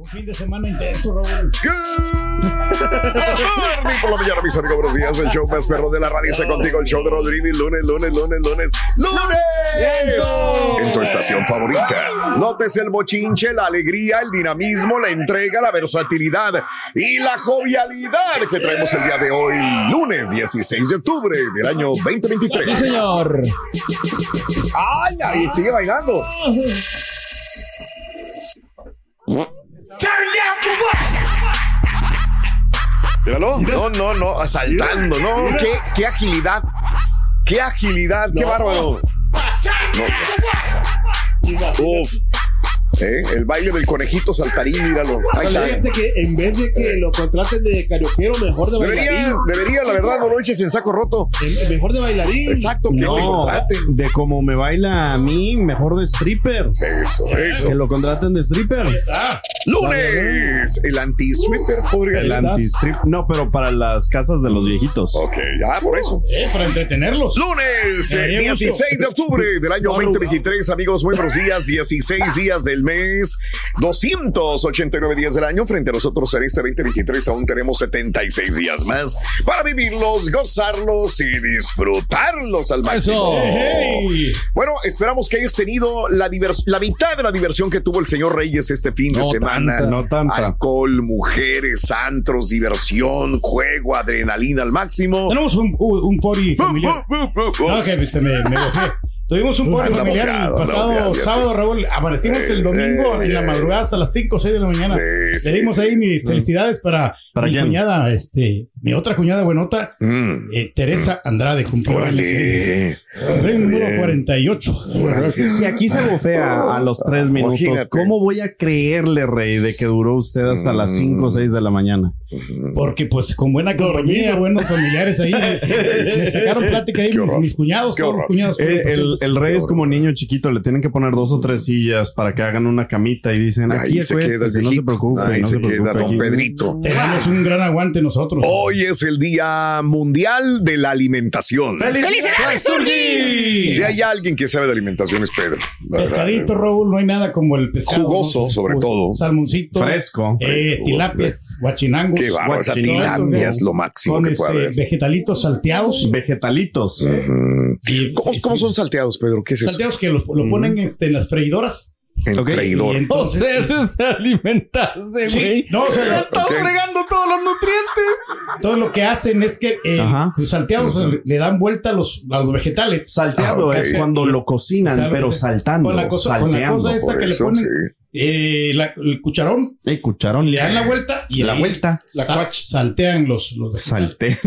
Un fin de semana intenso, Raúl. por la mañana, mis amigos, buenos días. El show más perro de la radio está contigo. El show de Rodríguez. Lunes, lunes, lunes, lunes, lunes. En tu estación favorita. Notes el bochinche, la alegría, el dinamismo, la entrega, la versatilidad y la jovialidad que traemos el día de hoy, lunes 16 de octubre del año 2023. Sí, señor. ¡Ay, ahí sigue bailando! Míralo. No, no, no, asaltando, no. Qué, qué agilidad. Qué agilidad, qué bárbaro. No. Uf. ¿Eh? El baile del conejito saltarín, míralo. Ahí está. Fíjate que en vez de que lo contraten de carioquero, mejor de Debería, bailarín. debería, la verdad, no lo eches en saco roto. Mejor de bailarín. Exacto, que te No, contraten. de como me baila a mí, mejor de stripper. Eso, eso. Que lo contraten de stripper. Ah, Lunes, el anti-stripper podría El anti-strip. No, pero para las casas de los viejitos. Ok, ya, por eso. eh, para entretenerlos. Lunes, eh, gusto. 16 de octubre del año 2023, amigos, muy buenos días, 16 días del mes, 289 días del año, frente a nosotros en este 2023 aún tenemos 76 días más para vivirlos, gozarlos y disfrutarlos al máximo. Hey. Bueno, esperamos que hayas tenido la, divers- la mitad de la diversión que tuvo el señor Reyes este fin de No semana. tanta, no tanta. Alcohol, mujeres, antros, diversión, juego, adrenalina al máximo. Tenemos un, un, un pori familiar. No, que este, me, me. Tuvimos un Andamos familiar el pasado sábado, Raúl. Amanecimos Sí, el domingo sí, en la madrugada hasta las 5 o 6 de la mañana. Sí, Le dimos sí. ahí mis felicidades para, ¿Para mi quién? cuñada, este, mi otra cuñada buenota, Mm. eh, Teresa Andrade, cumplió años. Número Bien. 48. Si aquí se bofea a los tres minutos, Imagínate. ¿cómo voy a creerle, Rey, de que duró usted hasta las 5 o 6 de la mañana? Porque pues con buena compañía, buenos familiares ahí, me, me sacaron plática ahí mis, cuñados, todos los cuñados. Eh, fueron el, el rey es como niño chiquito, le tienen que poner dos o tres sillas para que hagan una camita y dicen, aquí Ahí se queda acuéstese, no se preocupe, Ahí no se se preocupe. queda don aquí". Pedrito. Tenemos un gran aguante nosotros. Hoy es el Día Mundial de la Alimentación. ¡Felicidades, Turgi! Si hay alguien que sabe de alimentación es Pedro. Pescadito, Raúl, no hay nada como el pescado. Jugoso, sobre todo. Salmoncito. Fresco. Eh, Fresco. tilapias, guachinangos. Qué esa Guachinango. tilapia es lo máximo Con que puede este, haber. vegetalitos salteados. Vegetalitos. Y- ¿Cómo, sí, cómo sí. son salteados, Pedro? ¿Qué es eso? Salteados que los- lo ponen este, en las freidoras. En Ok, traidor. Entonces, eso es alimentarse, Sí, no, o sea, lo- Ok. fregando todos los nutrientes. todo lo que hacen es que eh, Ajá. los salteados le- le dan vuelta a los, a los vegetales. Salteado Ah, es cuando lo cocinan, pero saltando. Con la cosa- con la salteando. cosa esta Por que le eso, ponen sí. Eh, la- el cucharón, Eh, cucharon. le dan la vuelta y La ahí vuelta. la cuach, saltean los. Saltean.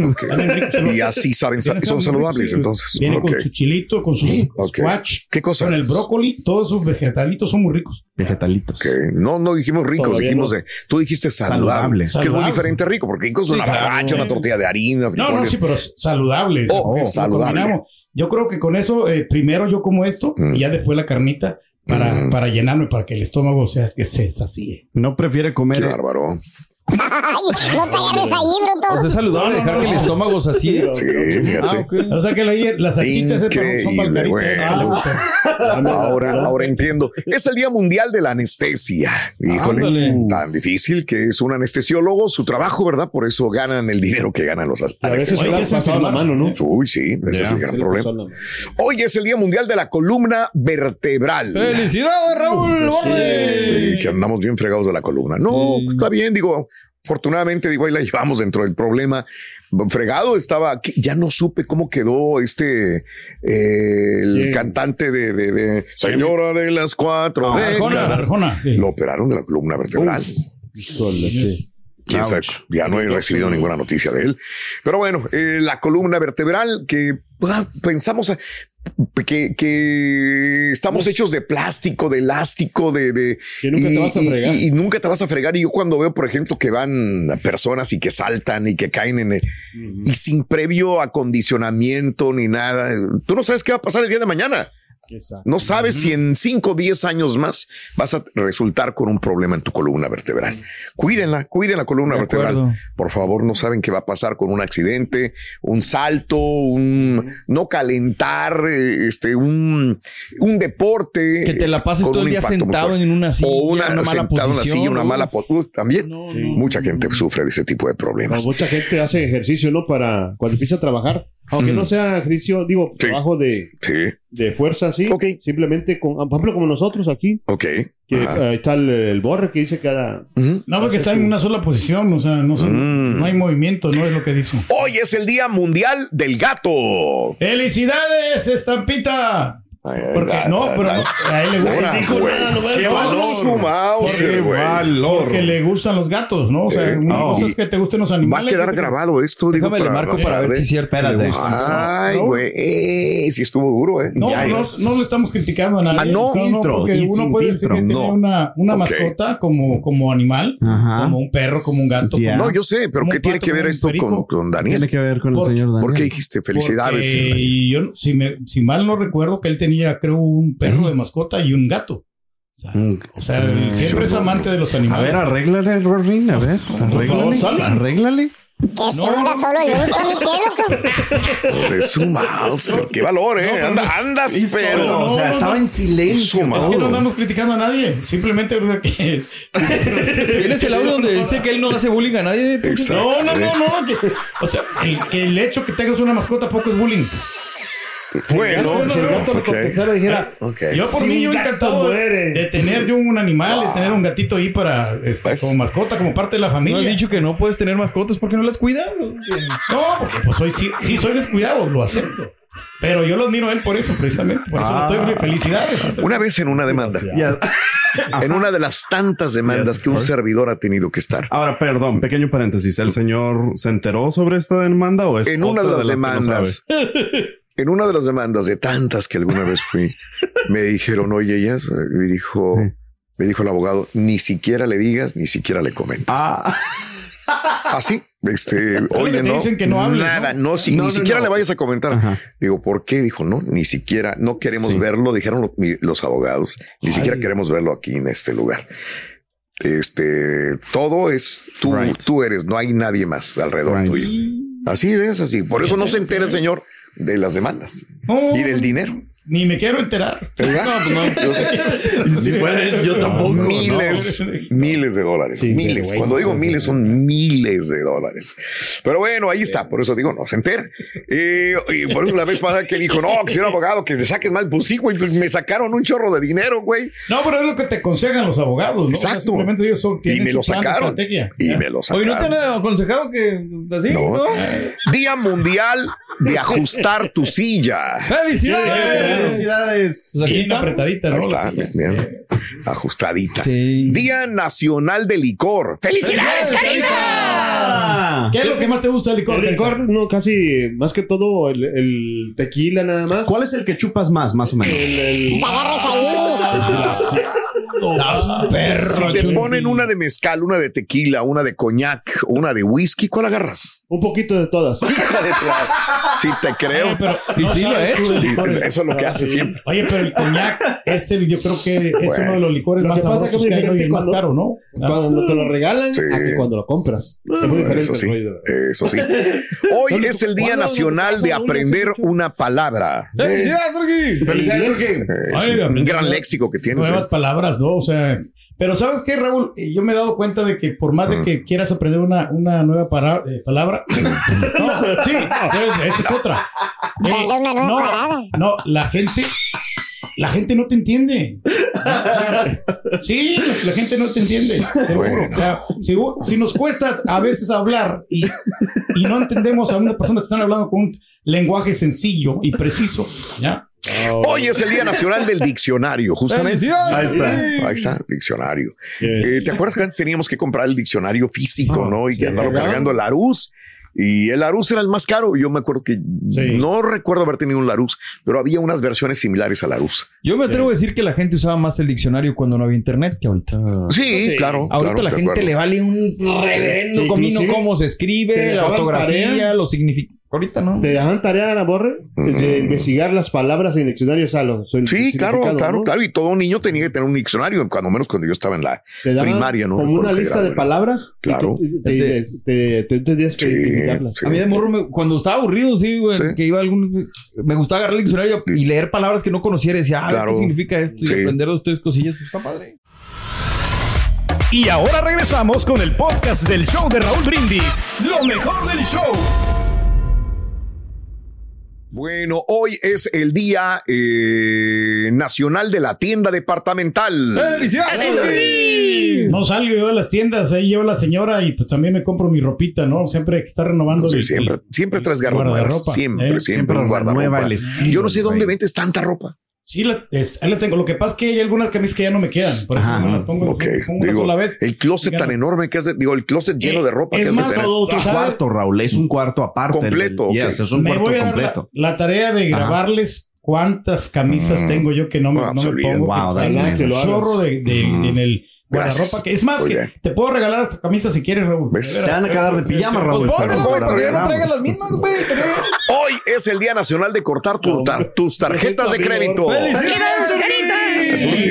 Y así saben, son saludables sí. entonces. Viene con su chilito, con su Ok. squash, ¿Qué cosa? con el brócoli, todos sus vegetalitos son muy ricos. Vegetalitos. No, no dijimos ricos, Todavía dijimos no. de. Tú dijiste saludable. Saludable. Que es muy diferente a rico, porque rico es una claro. barbacha, una tortilla de harina. No, no, sí, pero saludable. Oh, saludable. Yo creo que con eso, eh, primero yo como esto Mm. y ya después la carnita para, Mm. para llenarme, para que el estómago sea que se sacie. No prefiere comer. Qué bárbaro. No te agarres ahí, bruto. O sea, es saludable No, no, dejar no, que el estómago se así. Sí, fíjate. Ah, ok. O sea que la- las salchichas son para güey. Ah, gusta. Ahora, ahora entiendo. Es el Día Mundial de la Anestesia. Híjole, Ándale. tan difícil que es un anestesiólogo, su trabajo, ¿verdad? Por eso ganan el dinero que ganan los a veces se le pasado la mano, ¿no? Uy, sí, ese es el gran problema. Hoy es el Día Mundial de la Columna Vertebral. ¡Felicidades, Raúl! Sí, que andamos bien fregados de la columna. No, Sí. está bien, digo, afortunadamente, digo, ahí la llevamos dentro del problema. Fregado estaba, ya no supe cómo quedó este, eh, el cantante de, de- de Señora de las Cuatro Arjona, décadas. Arjona, sí. Lo operaron de la columna vertebral. Sí. quién sabe, ya no he recibido ninguna noticia de él. Pero bueno, eh, la columna vertebral que ah, pensamos ah, que, que estamos hechos de plástico, de elástico, de... de Que nunca te vas a y- fregar. Y, y nunca te vas a fregar. Y yo cuando veo, por ejemplo, que van personas y que saltan y que caen en el... Y sin previo acondicionamiento ni nada, tú no sabes qué va a pasar el día de mañana. No sabes si en 5 o 10 años más vas a resultar con un problema en tu columna vertebral. Cuídenla, cuiden la columna De vertebral. acuerdo. Por favor, no saben qué va a pasar con un accidente, un salto, un no calentar, eh, este, un, un deporte. Que te la pases todo el día sentado en una silla, o una, una mala sentado en una posición, silla, una mala postura. También No, mucha gente sufre de ese tipo de problemas. mucha gente hace ejercicio, ¿no? Para cuando empieza a trabajar. Aunque no sea ejercicio, digo, Sí. trabajo de, Sí, de fuerza, sí. Simplemente, con, por ejemplo, como nosotros aquí, ok. que ahí está el, el borre que dice cada. No, porque está en una sola posición, o sea, no, son- Mm. no hay movimiento, no es lo que dice. Hoy es el Día Mundial del Gato. ¡Felicidades, Estampita! Porque no, pero no, a él le gusta. Dijo nada, lo voy a qué valor. Su mouse, Porque- güey. Porque le gustan los gatos, ¿no? O sea, Eh, una cosa es que te gusten los Va a animales. quedar grabado esto. digo, Déjame le marco para ver si es cierto. Espérate. Ay, No. güey, eh, sí estuvo duro, ¿eh? No, no, no lo estamos criticando a nadie. Ah, no. Filtro, porque y uno puede decir que tiene no. una, una mascota como, como animal, Ajá. como un perro, como un gato. No, yo sé, pero ¿qué tiene que ver esto con, con Tiene Daniel? que ver con el Por- señor Daniel. ¿Por qué dijiste felicidades? Porque yo, si, si mal no recuerdo, que él tenía, creo, un perro de mascota y un gato. O sea, Mm. o sea, él siempre es amante de los A animales. ver, arréglale, Rorín, a ver. favor, Arréglale. salva. Arréglale. Que se hunda solo el único, mi loco. Su mouse. Qué valor, ¿eh? Anda, andas, pero. no, o sea, no, estaba no. en silencio. Es que no andamos criticando a nadie. Simplemente que. ¿Tienes el audio donde dice que él no hace bullying a nadie? Exacto. No, no, no, no. que- o sea, el, que el hecho que tengas una mascota poco es bullying. Bueno, si el gato le ok. contestara, dijera. Ok. Yo por Si mí yo encantado de, muere. de tener yo un animal, de tener un gatito ahí para este, Pues. como mascota, como parte de la No has familia. dicho que no puedes tener mascotas porque no las cuidas. No, porque pues soy, sí, sí soy descuidado, lo acepto. Pero yo lo admiro a él por eso, precisamente. Por eso Ah. estoy felicidades. Una vez en una demanda, en una de las tantas demandas que un servidor ha tenido que estar. Ahora, perdón, pequeño paréntesis. ¿El señor se enteró sobre esta demanda o es En una de las que no demandas, en una de las demandas de tantas que alguna vez fui, me dijeron, oye, ellas, me dijo, Sí. me dijo el abogado, ni siquiera le digas, ni siquiera le comentes. Ah, Así, este, oye, te no, dicen que no hables, nada, ¿no? no, si- No, ni no, siquiera le vayas a comentar. Ajá. Digo, ¿por qué? Dijo, no, ni siquiera, no queremos Sí. verlo, dijeron los abogados, ni Ay. siquiera queremos verlo aquí en este lugar. Este, todo es tú, Right. tú eres, no hay nadie más alrededor Right. tuyo. Así es, así. Por eso no se entera el señor de las demandas No, y del dinero. Ni me quiero enterar. ¿verdad? si fuera él, yo tampoco. miles, miles de dólares. Sí, miles. güey, Cuando no digo miles, son miles de dólares. Pero bueno, ahí está. Por eso digo, no se entera. Eh, y por eso la vez pasada que dijo, no, que soy un abogado, que te saques mal. Pues sí, güey, pues me sacaron un chorro de dinero, güey. No, pero es lo que te aconsejan los abogados, ¿no? O sea, Exacto. simplemente ellos son, Y tienen me su lo sacaron. estrategia. Y Ya. me lo Oye, ¿no te sacaron. han aconsejado que así? No. ¿No? Día Mundial de ajustar tu silla. ¡Felicidades! Felicidades. Pues aquí está. apretadita, ¿no? Ahí está. Ajustadita. Sí. Día Nacional del Licor. ¡Felicidades, Carita! Ah. ¿Qué es lo que más te gusta del licor? El licor, no, casi, más que todo, el, el tequila nada más. ¿Cuál es el que chupas más, más o menos? El, el- Te agarres ahí. Perro. Si te ponen una de mezcal, una de tequila, una de coñac, una de whisky, ¿cuál agarras? un poquito de todas. Tu- Sí, te creo. Oye, pero Y no sí lo he hecho. licor. Eso es lo que hace siempre. Oye, pero el coñac es el, yo creo que es Bueno. uno de los licores Lo más que pasa que sabrosos es que hay diferente y el más caro, ¿no? Cuando te lo regalan Sí. a que cuando lo compras. Es muy diferente. Eso sí, de- eso sí. Hoy ¿Dónde es el Día? Nacional ¿Dónde de aprender una palabra. ¡Felicidades! Felicidades, Eh, es Ay, un aprender gran léxico que tienes. Nuevas ¿eh? palabras, ¿no? O sea, pero ¿sabes qué, Raúl? Eh, Yo me he dado cuenta de que por más de que quieras aprender una, una nueva para- eh, palabra, no, sí, esa es otra. Eh, Dale una nueva no, la gente, la gente no te entiende. Sí, la gente no te entiende. te lo juro. Bueno. O sea, si, si nos cuesta a veces hablar y, y no entendemos a una persona que están hablando con un lenguaje sencillo y preciso, ¿ya? Hoy es el Día Nacional del Diccionario, justamente. Ahí está. Ahí está, diccionario. Eh, ¿Te acuerdas que antes teníamos que comprar el diccionario físico, Ah, no? Y sí. que andarlo cargando el Larus. Y el Larus era el más caro. Yo me acuerdo que Sí. no recuerdo haber tenido un Larus, pero había unas versiones similares al Larus. Yo me atrevo a decir que la gente usaba más el diccionario cuando no había internet que ahorita. Sí, Sí. claro. Ahorita claro, la gente acuerdo. le vale un reverendo Sí, comino cómo se escribe, la ortografía, los significados. Ahorita no. Te dejan tarea, Ana Borre, de investigar las palabras en diccionarios. O sea, los- el Sí, claro, claro, ¿no? claro. Y todo niño tenía que tener un diccionario, cuando menos cuando yo estaba en la Te daban primaria, ¿no? Como una lista de palabras. y Claro. tú- te- te- te- que Sí, identificarlas. sí. A mí de morro, me- cuando estaba aburrido, sí, güey, Sí. que iba a algún. Me gustaba agarrar el diccionario y leer palabras que no conociera. Y decía, ah, Claro. ¿qué significa esto? Y Sí. aprender dos, tres cosillas, pues está padre. Y ahora regresamos con el podcast del show de Raúl Brindis. Lo mejor del show. Bueno, hoy es el Día eh, Nacional de la Tienda Departamental. ¡Felicidades! No salgo yo de las tiendas, ahí llevo la señora y pues también me compro mi ropita, ¿no? Siempre hay que estar renovando. Sí, el- siempre, el- siempre traes el garras nuevas. Siempre, ¿eh? siempre, Siempre un renueva guardarropa. el estilo, Yo no sé dónde vendes tanta ropa. Sí, la, es- ahí la tengo. Lo que pasa es que hay algunas camisas que ya no me quedan. Por eso Ajá. no me las pongo, Ok, pongo una digo, sola vez. el closet tan enorme que hace, digo, el closet lleno Eh, de ropa es que hace más, todo- Un ¿sabes? cuarto, Raúl. Es un cuarto aparte. Completo, del- ok. Yes, es un me cuarto voy a dar completo. la, la tarea de Ajá. grabarles cuántas camisas Mm. tengo yo que no me, Ah, no se me pongo. Wow, un chorro de, de- Mm. en el Gracias. guardarropa. Que, es más, que te puedo regalar esta camisa si quieres, Raúl. Te van a quedar de Sí, pijama, sí. Raúl. Pues güey, ya no traigan las mismas, güey. Hoy es el Día Nacional de cortar tu- tar- tus tarjetas de crédito. ¡Felicidades!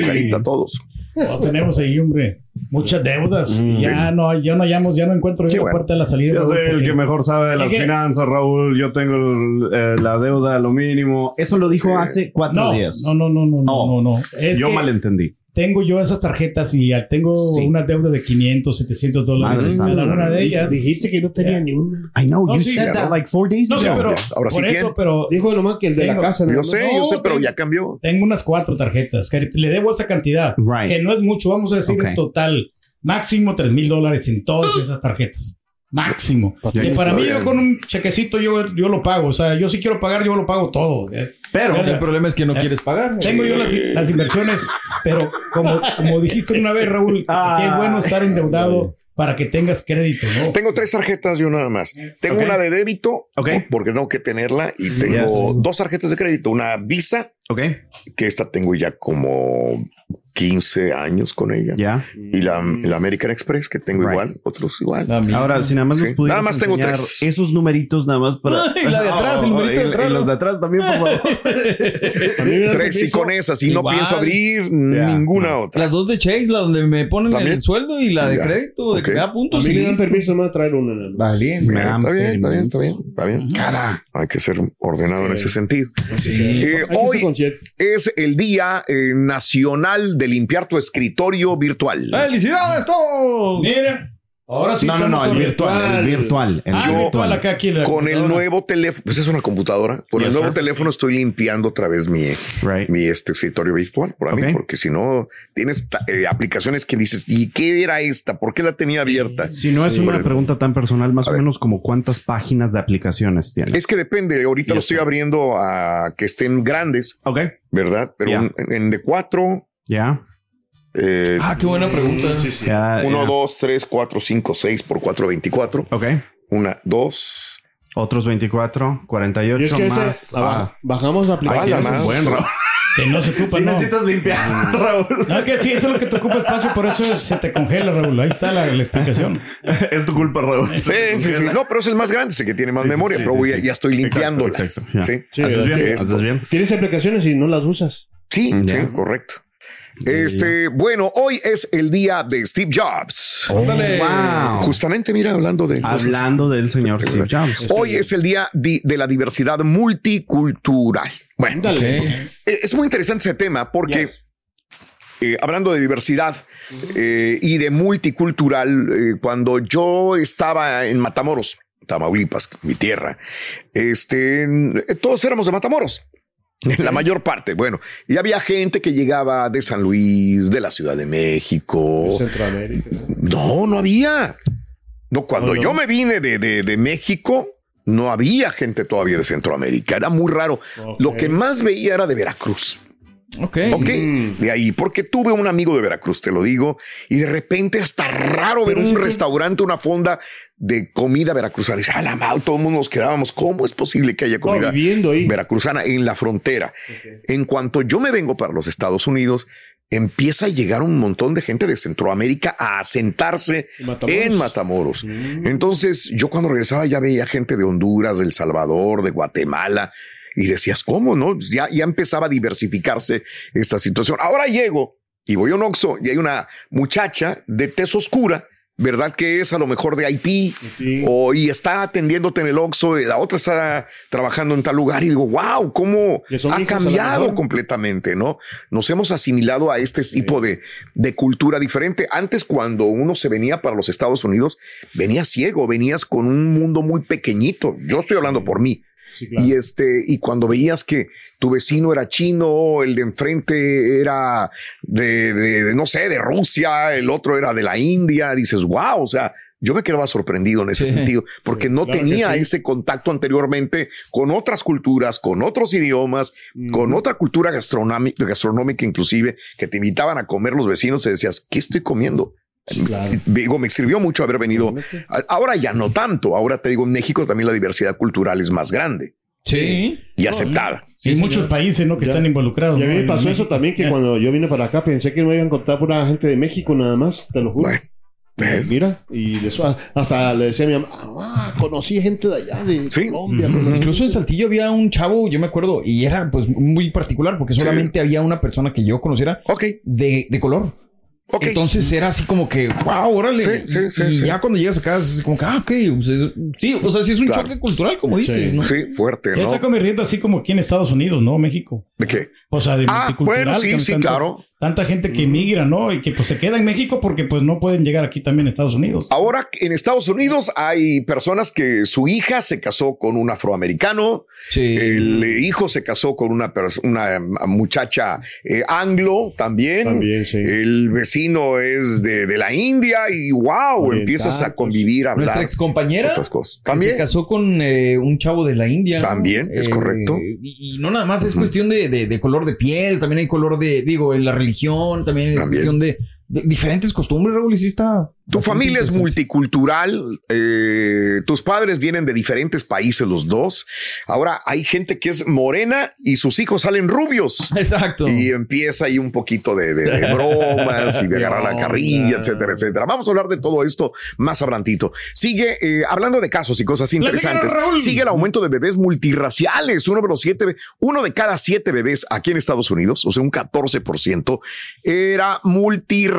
Carita a todos. No, tenemos ahí, hombre, muchas deudas. Mm. ya no, ya no hallamos, ya no encuentro yo la bueno. puerta de la salida. Yo soy el que mejor sabe de las finanzas, Raúl. Yo tengo el- eh, la deuda, lo mínimo. Eso lo dijo Sí. hace cuatro No, días. no, no, no, no, no, no, no. Es Yo que malentendí. Tengo yo esas tarjetas y tengo Sí. una deuda de 500, 700 dólares cada santa. una de ellas. Dijiste que no tenía ni una. I know, No, you sí, said that no. like four days No sé, ago. pero Ahora sí, por ¿quién? eso, pero Dijo nomás que el de la casa. Yo ¿no? sé, No, yo sé, pero tengo- ya cambió. tengo unas cuatro tarjetas que le debo esa cantidad, Right. que no es mucho, vamos a decir en total, máximo 3 mil dólares en todas esas tarjetas. Máximo. Y para mí, yo con un chequecito, yo, yo lo pago. O sea, yo si quiero pagar, yo lo pago todo. ¿eh? Pero. El problema es que no Eh, quieres pagar. Tengo yo las, las inversiones, pero como, como dijiste una vez, Raúl, Ah. qué bueno estar endeudado para que tengas crédito, ¿no? Tengo tres tarjetas, yo nada más. Tengo una de débito, porque tengo que tenerla, y tengo Yes. dos tarjetas de crédito. Una Visa, ok, que esta tengo ya como 15 años con ella. ya. Y la, la American Express, que tengo Right. igual, otros igual. Ahora, si nada más Sí. nos pudieras Nada más tengo enseñar tres. esos numeritos nada más para... Y la de atrás, el numerito de atrás, Y los ¿no? de atrás también, por favor. A me Tres y con esas, y no pienso abrir ninguna otra. Las dos de Chase, la donde me ponen ¿También? el sueldo y la de crédito, de Ok. que me da A puntos mí y me dan permiso no traer una. más. Vale. Me está bien, está bien, está bien, está bien. Cara. Hay que ser ordenado en ese sentido. Sí. Eh, hoy es el Día eh, Nacional de Limpiar tu Escritorio Virtual. ¡Felicidades todos! Mira, ahora sí No, no, no, el virtual, el virtual. El Ah, Yo- virtual acá aquí. la Con el nuevo teléfono, pues es una computadora. Con el nuevo sir. teléfono estoy limpiando otra vez mi, Right. mi este escritorio virtual por mí, Ok. porque si no tienes eh, aplicaciones que dices, ¿y qué era esta? ¿Por qué la tenía abierta? Si no es Sí. una pregunta tan personal, más A o ver. menos como cuántas páginas de aplicaciones tienes. Es que depende. Ahorita lo estoy sir. abriendo a que estén grandes, Ok, ¿verdad? Pero un- en de cuatro, ya. eh, Ah, qué buena pregunta. Ya, uno, ya. dos, tres, cuatro, cinco, seis por cuatro, veinticuatro. Ok. Una, dos. Otros 24, 48 Y es que más. ah, Ah, bajamos la Ah, aplicación. la es un más. buen, Raúl. Que no se ocupa, Sí no. necesitas limpiar, Raúl. No, es que sí, eso es lo que te ocupa espacio, por eso se te congela, Raúl. Ahí está la, la explicación. es tu culpa, Raúl. Sí, sí, sí. No, pero es el más grande, es el que tiene más Sí, memoria, sí, pero sí, a- ya estoy limpiándolas. exacto. Sí, Sí, haces bien, es- haces bien. Tienes aplicaciones y no las usas. sí, sí, correcto. Este, bueno, hoy es el día de Steve Jobs. Ándale. Wow. Justamente, mira, hablando de cosas. Hablando del señor Steve Jobs. Hoy es el día di- de la diversidad multicultural. Bueno, eh, es muy interesante ese tema porque eh, hablando de diversidad eh, y de multicultural, eh, cuando yo estaba en Matamoros, Tamaulipas, mi tierra, este, todos éramos de Matamoros. La mayor parte, bueno, y había gente que llegaba de San Luis, de la Ciudad de México. Centroamérica. No, no había. No, cuando No, no. yo me vine de, de- de México, no había gente todavía de Centroamérica, era muy raro. Lo que más veía era de Veracruz. Ok. Ok, de ahí, porque tuve un amigo de Veracruz, te lo digo, y de repente hasta raro ver un restaurante, una fonda de comida veracruzana. Y dice, "A la madre", todo el mundo nos quedábamos, ¿cómo es posible que haya comida veracruzana en la frontera? En cuanto yo me vengo para los Estados Unidos, empieza a llegar un montón de gente de Centroamérica a asentarse en Matamoros. Entonces, yo cuando regresaba ya veía gente de Honduras, de El Salvador, de Guatemala, y decías, ¿cómo no? Ya, ya empezaba a diversificarse esta situación. Ahora llego y voy a un Oxxo y hay una muchacha de tez oscura, ¿verdad? Que es a lo mejor de Haití o y está atendiéndote en el Oxxo, y la otra está trabajando en tal lugar y digo, wow, cómo ha cambiado completamente, ¿no? Nos hemos asimilado a este tipo de, de cultura diferente. Antes, cuando uno se venía para los Estados Unidos, venías ciego, venías con un mundo muy pequeñito. Yo estoy hablando por mí. Y este, y cuando veías que tu vecino era chino, el de enfrente era de, de- de, no sé, de Rusia, el otro era de la India, dices, wow, o sea, yo me quedaba sorprendido en ese Sí. sentido, porque no claro tenía sí. ese contacto anteriormente con otras culturas, con otros idiomas, con otra cultura gastronómica, gastronómica inclusive, que te invitaban a comer los vecinos y decías, ¿qué estoy comiendo? Digo, me sirvió mucho haber venido. Ahora ya no tanto. Ahora te digo, en México también la diversidad cultural es más grande. Sí. Y aceptada. Hay muchos países ¿no? que están involucrados. Y a mí me pasó eso también, que cuando yo vine para acá pensé que me iban a encontrar pura gente de México nada más, te lo juro. Mira, y de eso hasta le decía a mi mamá, ah, conocí gente de allá, de Colombia. Incluso en Saltillo había un chavo, yo me acuerdo, y era pues muy particular porque solamente había una persona que yo conociera de, de color. Entonces era así como que, wow, órale. Sí, sí, sí, y sí. ya cuando llegas acá, es como que, ah, ok. o sea, sí, o sea, sí es un choque cultural, como dices, Sí. ¿no? Sí, fuerte, Ya está convirtiendo así como aquí en Estados Unidos, ¿no? México. ¿De qué? O sea, de Ah, multicultural. bueno, sí, sí, claro. Tanta gente que migra, ¿no? Y que pues se queda en México porque pues no pueden llegar aquí también a Estados Unidos. Ahora en Estados Unidos hay personas que su hija se casó con un afroamericano, el eh, hijo se casó con una, una muchacha eh, anglo también, el vecino es de, de la India y wow, empiezas a convivir, a hablar. Nuestra ex compañera otras cosas. que También. se casó con eh, un chavo de la India. ¿no? También, es correcto. Y, y no nada más es cuestión de, de- de color de piel, también hay color de, digo, en la religión, también es cuestión de, de diferentes costumbres, Raúl, está. Tu familia es multicultural, eh, tus padres vienen de diferentes países los dos. Ahora hay gente que es morena y sus hijos salen rubios. Exacto. Y empieza ahí un poquito de, de- de bromas y de agarrar la carrilla, etcétera, etcétera. Vamos a hablar de todo esto más abrantito. Sigue eh, hablando de casos y cosas interesantes. Raúl. Sigue el aumento de bebés multirraciales. Uno de los siete, uno de cada siete bebés aquí en Estados Unidos, o sea, un 14%, era multirracial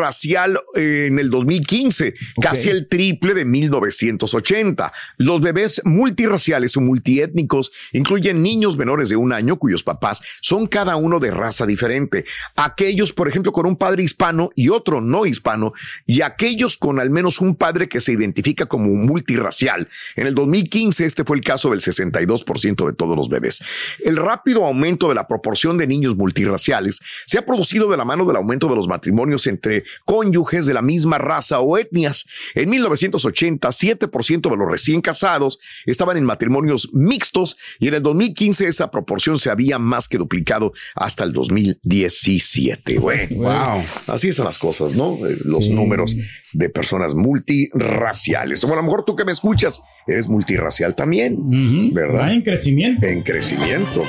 eh, en el 2015, casi el triple de 1980. Los bebés multirraciales o multiétnicos incluyen niños menores de un año cuyos papás son cada uno de raza diferente. Aquellos, por ejemplo, con un padre hispano y otro no hispano, y aquellos con al menos un padre que se identifica como multirracial. En el 2015, este fue el caso del 62% de todos los bebés. El rápido aumento de la proporción de niños multirraciales se ha producido de la mano del aumento de los matrimonios entre cónyuges de la misma raza o etnias. En 1980, 7% de los recién casados estaban en matrimonios mixtos y en el 2015 esa proporción se había más que duplicado hasta el 2017. Bueno, Wow. Así están las cosas, ¿no? Eh, Los números de personas multirraciales. O a lo mejor tú que me escuchas eres multirracial también, ¿verdad? En crecimiento. En crecimiento.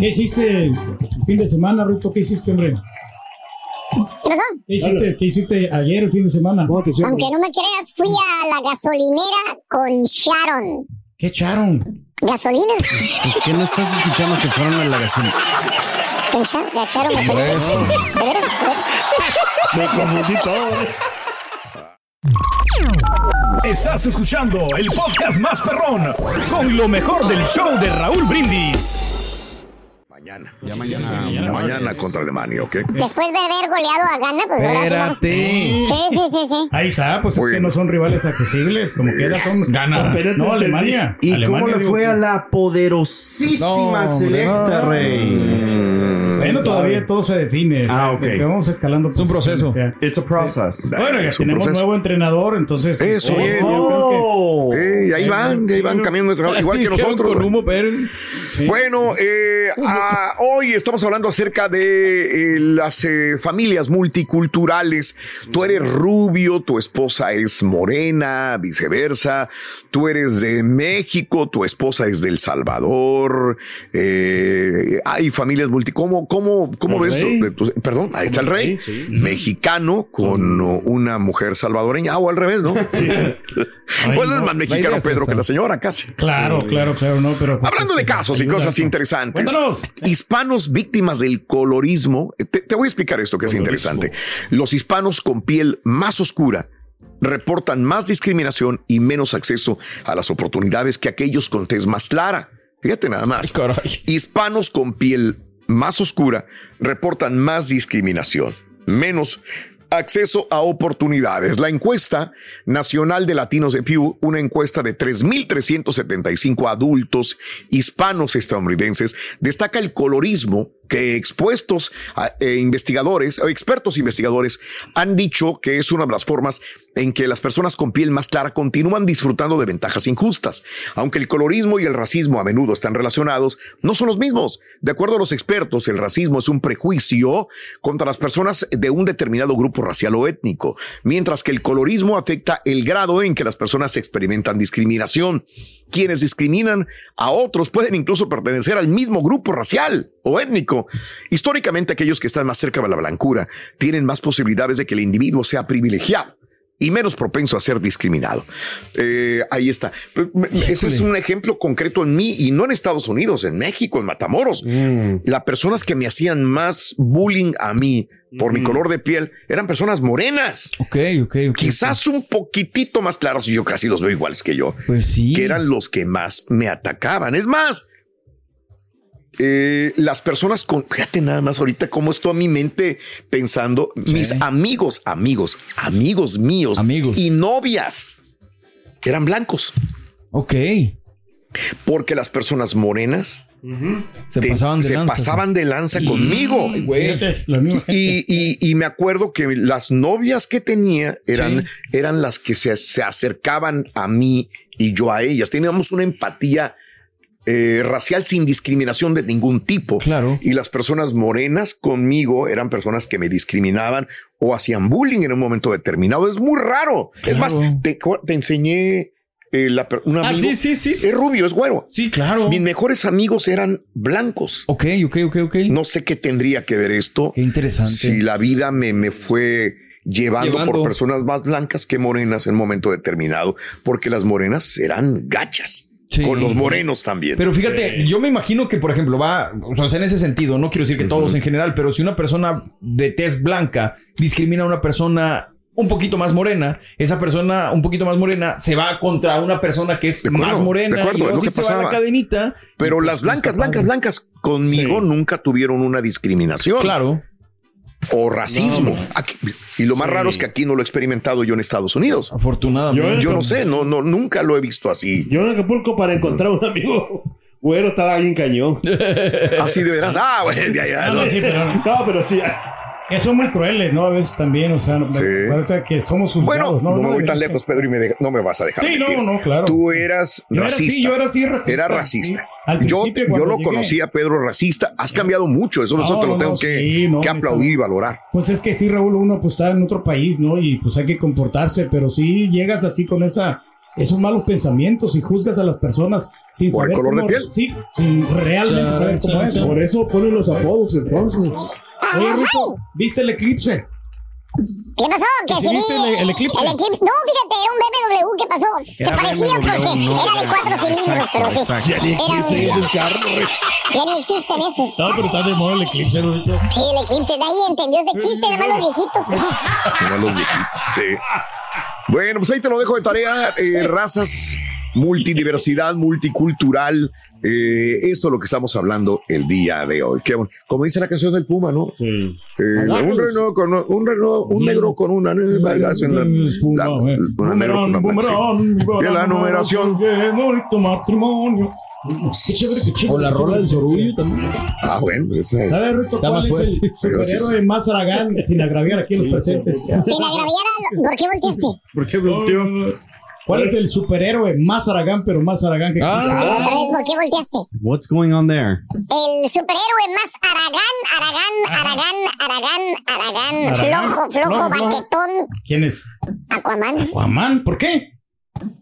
¿Qué hiciste el fin de semana, Ruto? ¿Qué hiciste, hombre? ¿Qué pasó? ¿Qué hiciste, ¿Qué hiciste ayer, el fin de semana? Aunque no me creas, fui a la gasolinera con Sharon. ¿Qué echaron? ¿Gasolina? Es que no estás escuchando que fueron a la gasolina. ¿Con Sharon? ¿Le echaron gasolina? ¿De veras? ¿De veras? Me confundí todo. Estás escuchando el podcast más perrón con lo mejor del show de Raúl Brindis. Mañana. Ya mañana. mañana. mañana contra Alemania, ¿ok? Después de haber goleado a Ghana, pues ahora sí. Sí, sí, sí, sí. Ahí está, pues es que no son rivales accesibles, como que era son Gana. son- No, Alemania. ¿Y Alemania, cómo le fue a la poderosísima No, selecta, no. Rey? Todavía todo se define. Ah, o sea, ok. que Vamos escalando. Es un proceso. It's a process. Bueno, ya Es un tenemos proceso. nuevo entrenador, entonces. Eso, oh, creo que- Eh, ahí van, ahí van cambiando, de trabajo, igual Sí, que nosotros. con güey. humo, pero... Bueno, eh, ah, hoy estamos hablando acerca de eh, las eh, familias multiculturales. Tú eres rubio, tu esposa es morena, viceversa. Tú eres de México, tu esposa es del Salvador. Eh, hay familias multi. ¿Cómo, cómo, cómo ves? rey. Eh, Perdón, ahí está el rey. Sí, sí. Mexicano con una mujer salvadoreña. Ah, o al revés, ¿no? pues es no, más mexicano es Pedro esa. que la señora, casi. Claro, claro, claro, no, pero. pues, Hablando de casos y ayuda. cosas interesantes. Cuéntanos. Hispanos víctimas del colorismo. Te, te voy a explicar esto que es Colorismo. interesante. Los hispanos con piel más oscura reportan más discriminación y menos acceso a las oportunidades que aquellos con tez más clara. Fíjate nada más. Hispanos con piel más oscura reportan más discriminación, menos acceso a oportunidades. La encuesta nacional de latinos de Pew, una encuesta de 3.375 adultos hispanos estadounidenses, destaca el colorismo que expuestos a, eh, investigadores expertos investigadores han dicho que es una de las formas en que las personas con piel más clara continúan disfrutando de ventajas injustas. Aunque el colorismo y el racismo a menudo están relacionados, no son los mismos. De acuerdo a los expertos, el racismo es un prejuicio contra las personas de un determinado grupo racial o étnico, mientras que el colorismo afecta el grado en que las personas experimentan discriminación. Quienes discriminan a otros pueden incluso pertenecer al mismo grupo racial o étnico. Históricamente, aquellos que están más cerca de la blancura tienen más posibilidades de que el individuo sea privilegiado y menos propenso a ser discriminado. Eh, ahí está. Ese es un ejemplo concreto en mí y no en Estados Unidos, en México, en Matamoros. Las personas que me hacían más bullying a mí por mi color de piel eran personas morenas. Ok, ok, ok. Quizás un poquitito más claros y yo casi los veo iguales que yo. Pues sí. Que eran los que más me atacaban. Es más, eh, las personas con, fíjate nada más ahorita cómo estoy a mi mente pensando, mis amigos, amigos, amigos míos Amigos. y novias eran blancos. Ok. Porque las personas morenas Se te- pasaban de se lanza. pasaban de lanza conmigo. Ay, güey. Y, y- y me acuerdo que las novias que tenía eran, Sí. eran las que se, se acercaban a mí y yo a ellas. Teníamos una empatía eh, racial sin discriminación de ningún tipo. Claro. Y las personas morenas conmigo eran personas que me discriminaban o hacían bullying en un momento determinado. Es muy raro. Es más, te, te enseñé eh, la un Ah, sí, sí, sí, sí. Es rubio, es güero. Sí, claro. Mis mejores amigos eran blancos. Ok, ok, ok, ok. No sé qué tendría que ver esto. Qué interesante. Si la vida me, me fue llevando, Llevando. por personas más blancas que morenas en un momento determinado, porque las morenas eran gachas. Sí. Con los morenos también. Pero fíjate, yo me imagino que, por ejemplo, va, o sea, en ese sentido, no quiero decir que todos en general, pero si una persona de tez blanca discrimina a una persona un poquito más morena, esa persona un poquito más morena se va contra una persona que es acuerdo, más morena acuerdo, y luego que se va a la cadenita. Pero pues, las blancas, blancas, blancas conmigo Sí. nunca tuvieron una discriminación. Claro. O racismo. No, Aquí- y lo más Sí. raro es que aquí no lo he experimentado yo en Estados Unidos. Afortunadamente. Yo no sé, no, no, nunca lo he visto así. Yo en Acapulco para encontrar un amigo güero estaba bien cañón. Así de veras. Ah, bueno, ya, ya. Ah, no, sí, pero no. No, pero sí. Que son muy crueles, ¿no? A veces también, o sea, me Sí. parece que somos juzgados, Bueno, no, me voy tan lejos. Pedro, y me deja- no me vas a dejar. Sí, mentir. no, no, claro. Tú eras Yo era racista. así, yo era así racista. Era sí. racista. Yo, yo lo llegué. conocía, Pedro, racista. Has cambiado mucho. Eso, eso No, te lo no, tengo no, que, sí, no, que está- aplaudir y valorar. Pues es que sí, Raúl, uno pues está en otro país, ¿no? Y pues hay que comportarse, pero sí llegas así con esa esos malos pensamientos y juzgas a las personas sin ¿Por el saber color de piel? Sí, sin realmente Cha, saber cómo cha, es. cha. ¿no? Por eso ponen los apodos entonces. Oye, ¿viste el eclipse? ¿Qué pasó? ¿Que ¿Que sí sí viste vi- el- el eclipse? El eclipse. No, fíjate, era un BMW. ¿Qué pasó? Se Era parecía BMW, porque no, era de cuatro exacto, cilindros, pero sí. Ya ni existen esos carros. güey. Ya ni existen esos. No, pero está de moda el eclipse, Rudito. Sí, el eclipse de ahí entendió ese chiste, nada más los viejitos. Mira los viejitos, sí. Bueno, pues ahí te lo dejo de tarea. eh, razas multidiversidad, multicultural. Eh, esto es lo que estamos hablando el día de hoy. Qué bueno. Como dice la canción del Puma, ¿no? Eh, un, reno con, un, reno- un negro con una en la, la- una negro con una blanca, sí. Y la numeración. Qué bonito matrimonio. Qué chévere, qué chévere. O la rola del sorullo también. Ah, bueno, pues esa es. ¿Sabe, Rito, Está cuál más es el fuerte. superhéroe más aragán sin agraviar aquí los presentes? Sin agraviar a... ¿Por qué volteaste? ¿Por qué volteó? ¿Cuál es el superhéroe más aragán, pero más aragán que existe? Otra vez, ¿Por qué volteaste? What's going on there? El superhéroe más aragán, aragán, aragán, aragán, aragán, Aragán. flojo, flojo, baquetón, ¿Quién es? Aquaman. Aquaman. ¿Por qué?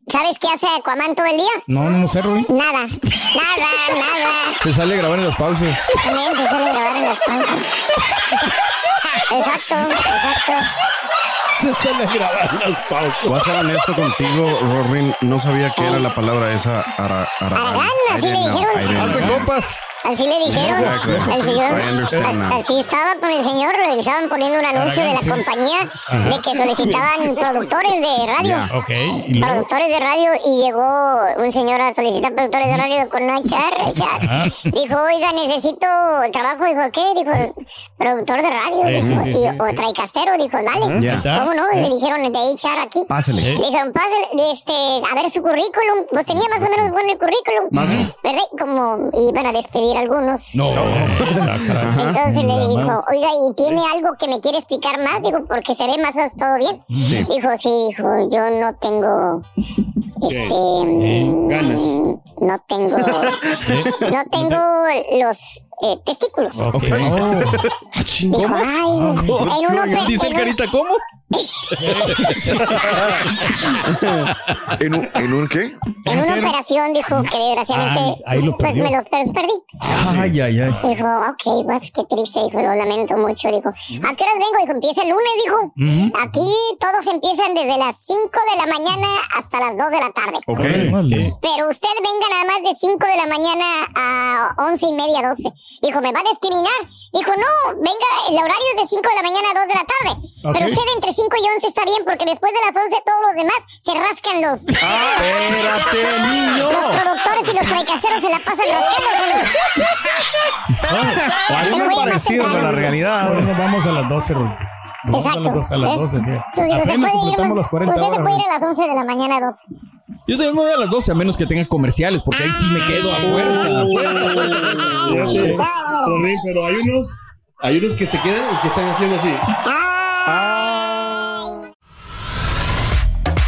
¿Sabes qué hace Aquaman todo el día? No, no, no sé, Rubén. Nada, nada, nada. Se sale a grabar en las pausas. También se suele grabar en las pausas. Exacto, exacto. Se sale a grabar las pausas. Voy a ser honesto contigo, Rorin. No sabía que era la palabra esa. Ara, ara- Aragán, I así le dijeron. Hace know. Así le dijeron Exactly. al señor. I understand now. Así estaba con el señor, le estaban poniendo un anuncio de la compañía de que solicitaban productores de radio. Ya. Ok. ¿Y luego? Productores de radio y llegó un señor a solicitar productores de radio con una char, char. Dijo, oiga, necesito trabajo. Dijo, ¿qué? Dijo, productor de radio. Sí, dijo, sí, y- sí, o sí. traicastero. Dijo, dale. Ya. ¿Cómo no? Le dijeron de HR aquí. Pásale. Le dijeron, pásale, este, a ver su currículum. Pues tenía más o menos bueno el currículum. ¿Verdad? Y Como iban a despedir algunos. No. Ah. Entonces le dijo, oiga, ¿y tiene algo que me quiere explicar más? Dijo, porque se ve más o menos todo bien. Dijo, sí, dijo, yo no tengo, este, mm, Ganas. no tengo, no tengo los eh, testículos. Ok. Dijo, ¿Cómo? ay, en Dice el carita, ¿cómo? ¿En un, ¿En un qué? en una operación dijo que desgraciadamente Ah, ahí lo pues, me los los perdí. Ay, ay, ay. Dijo, ok, pues qué triste, dijo, lo lamento mucho. Dijo, ¿a qué horas vengo? Dijo, empieza el lunes, dijo. Aquí todos empiezan desde las 5 de la mañana hasta las 2 de la tarde. Ok. Vale. Pero usted venga nada más de 5 de la mañana a 11 y media, 12. Dijo, ¿me va a discriminar? Dijo, no, venga, el horario es de 5 de la mañana a 2 de la tarde. Ok. Pero usted entre 5 y 11 está bien porque después de las 11 todos los demás se rascan los... Espérate, niño. Los productores y los traicasteros se la pasan rascándose. Algo Te voy a parecido a la realidad. Ahora nos vamos a las 12, Rubén. Nos vamos a las Exacto. 12, a las ¿eh? 12, sí. Entonces, digo, se Apenas puede ir, completamos las 40 usted se horas. puede ir Rubén. a las 11 de la mañana a 12. Yo también me voy a las 12 a menos que tengan comerciales, porque ahí sí me quedo a fuerza. Fíjate, Rorín, pero hay unos, hay unos que se quedan y que están haciendo así.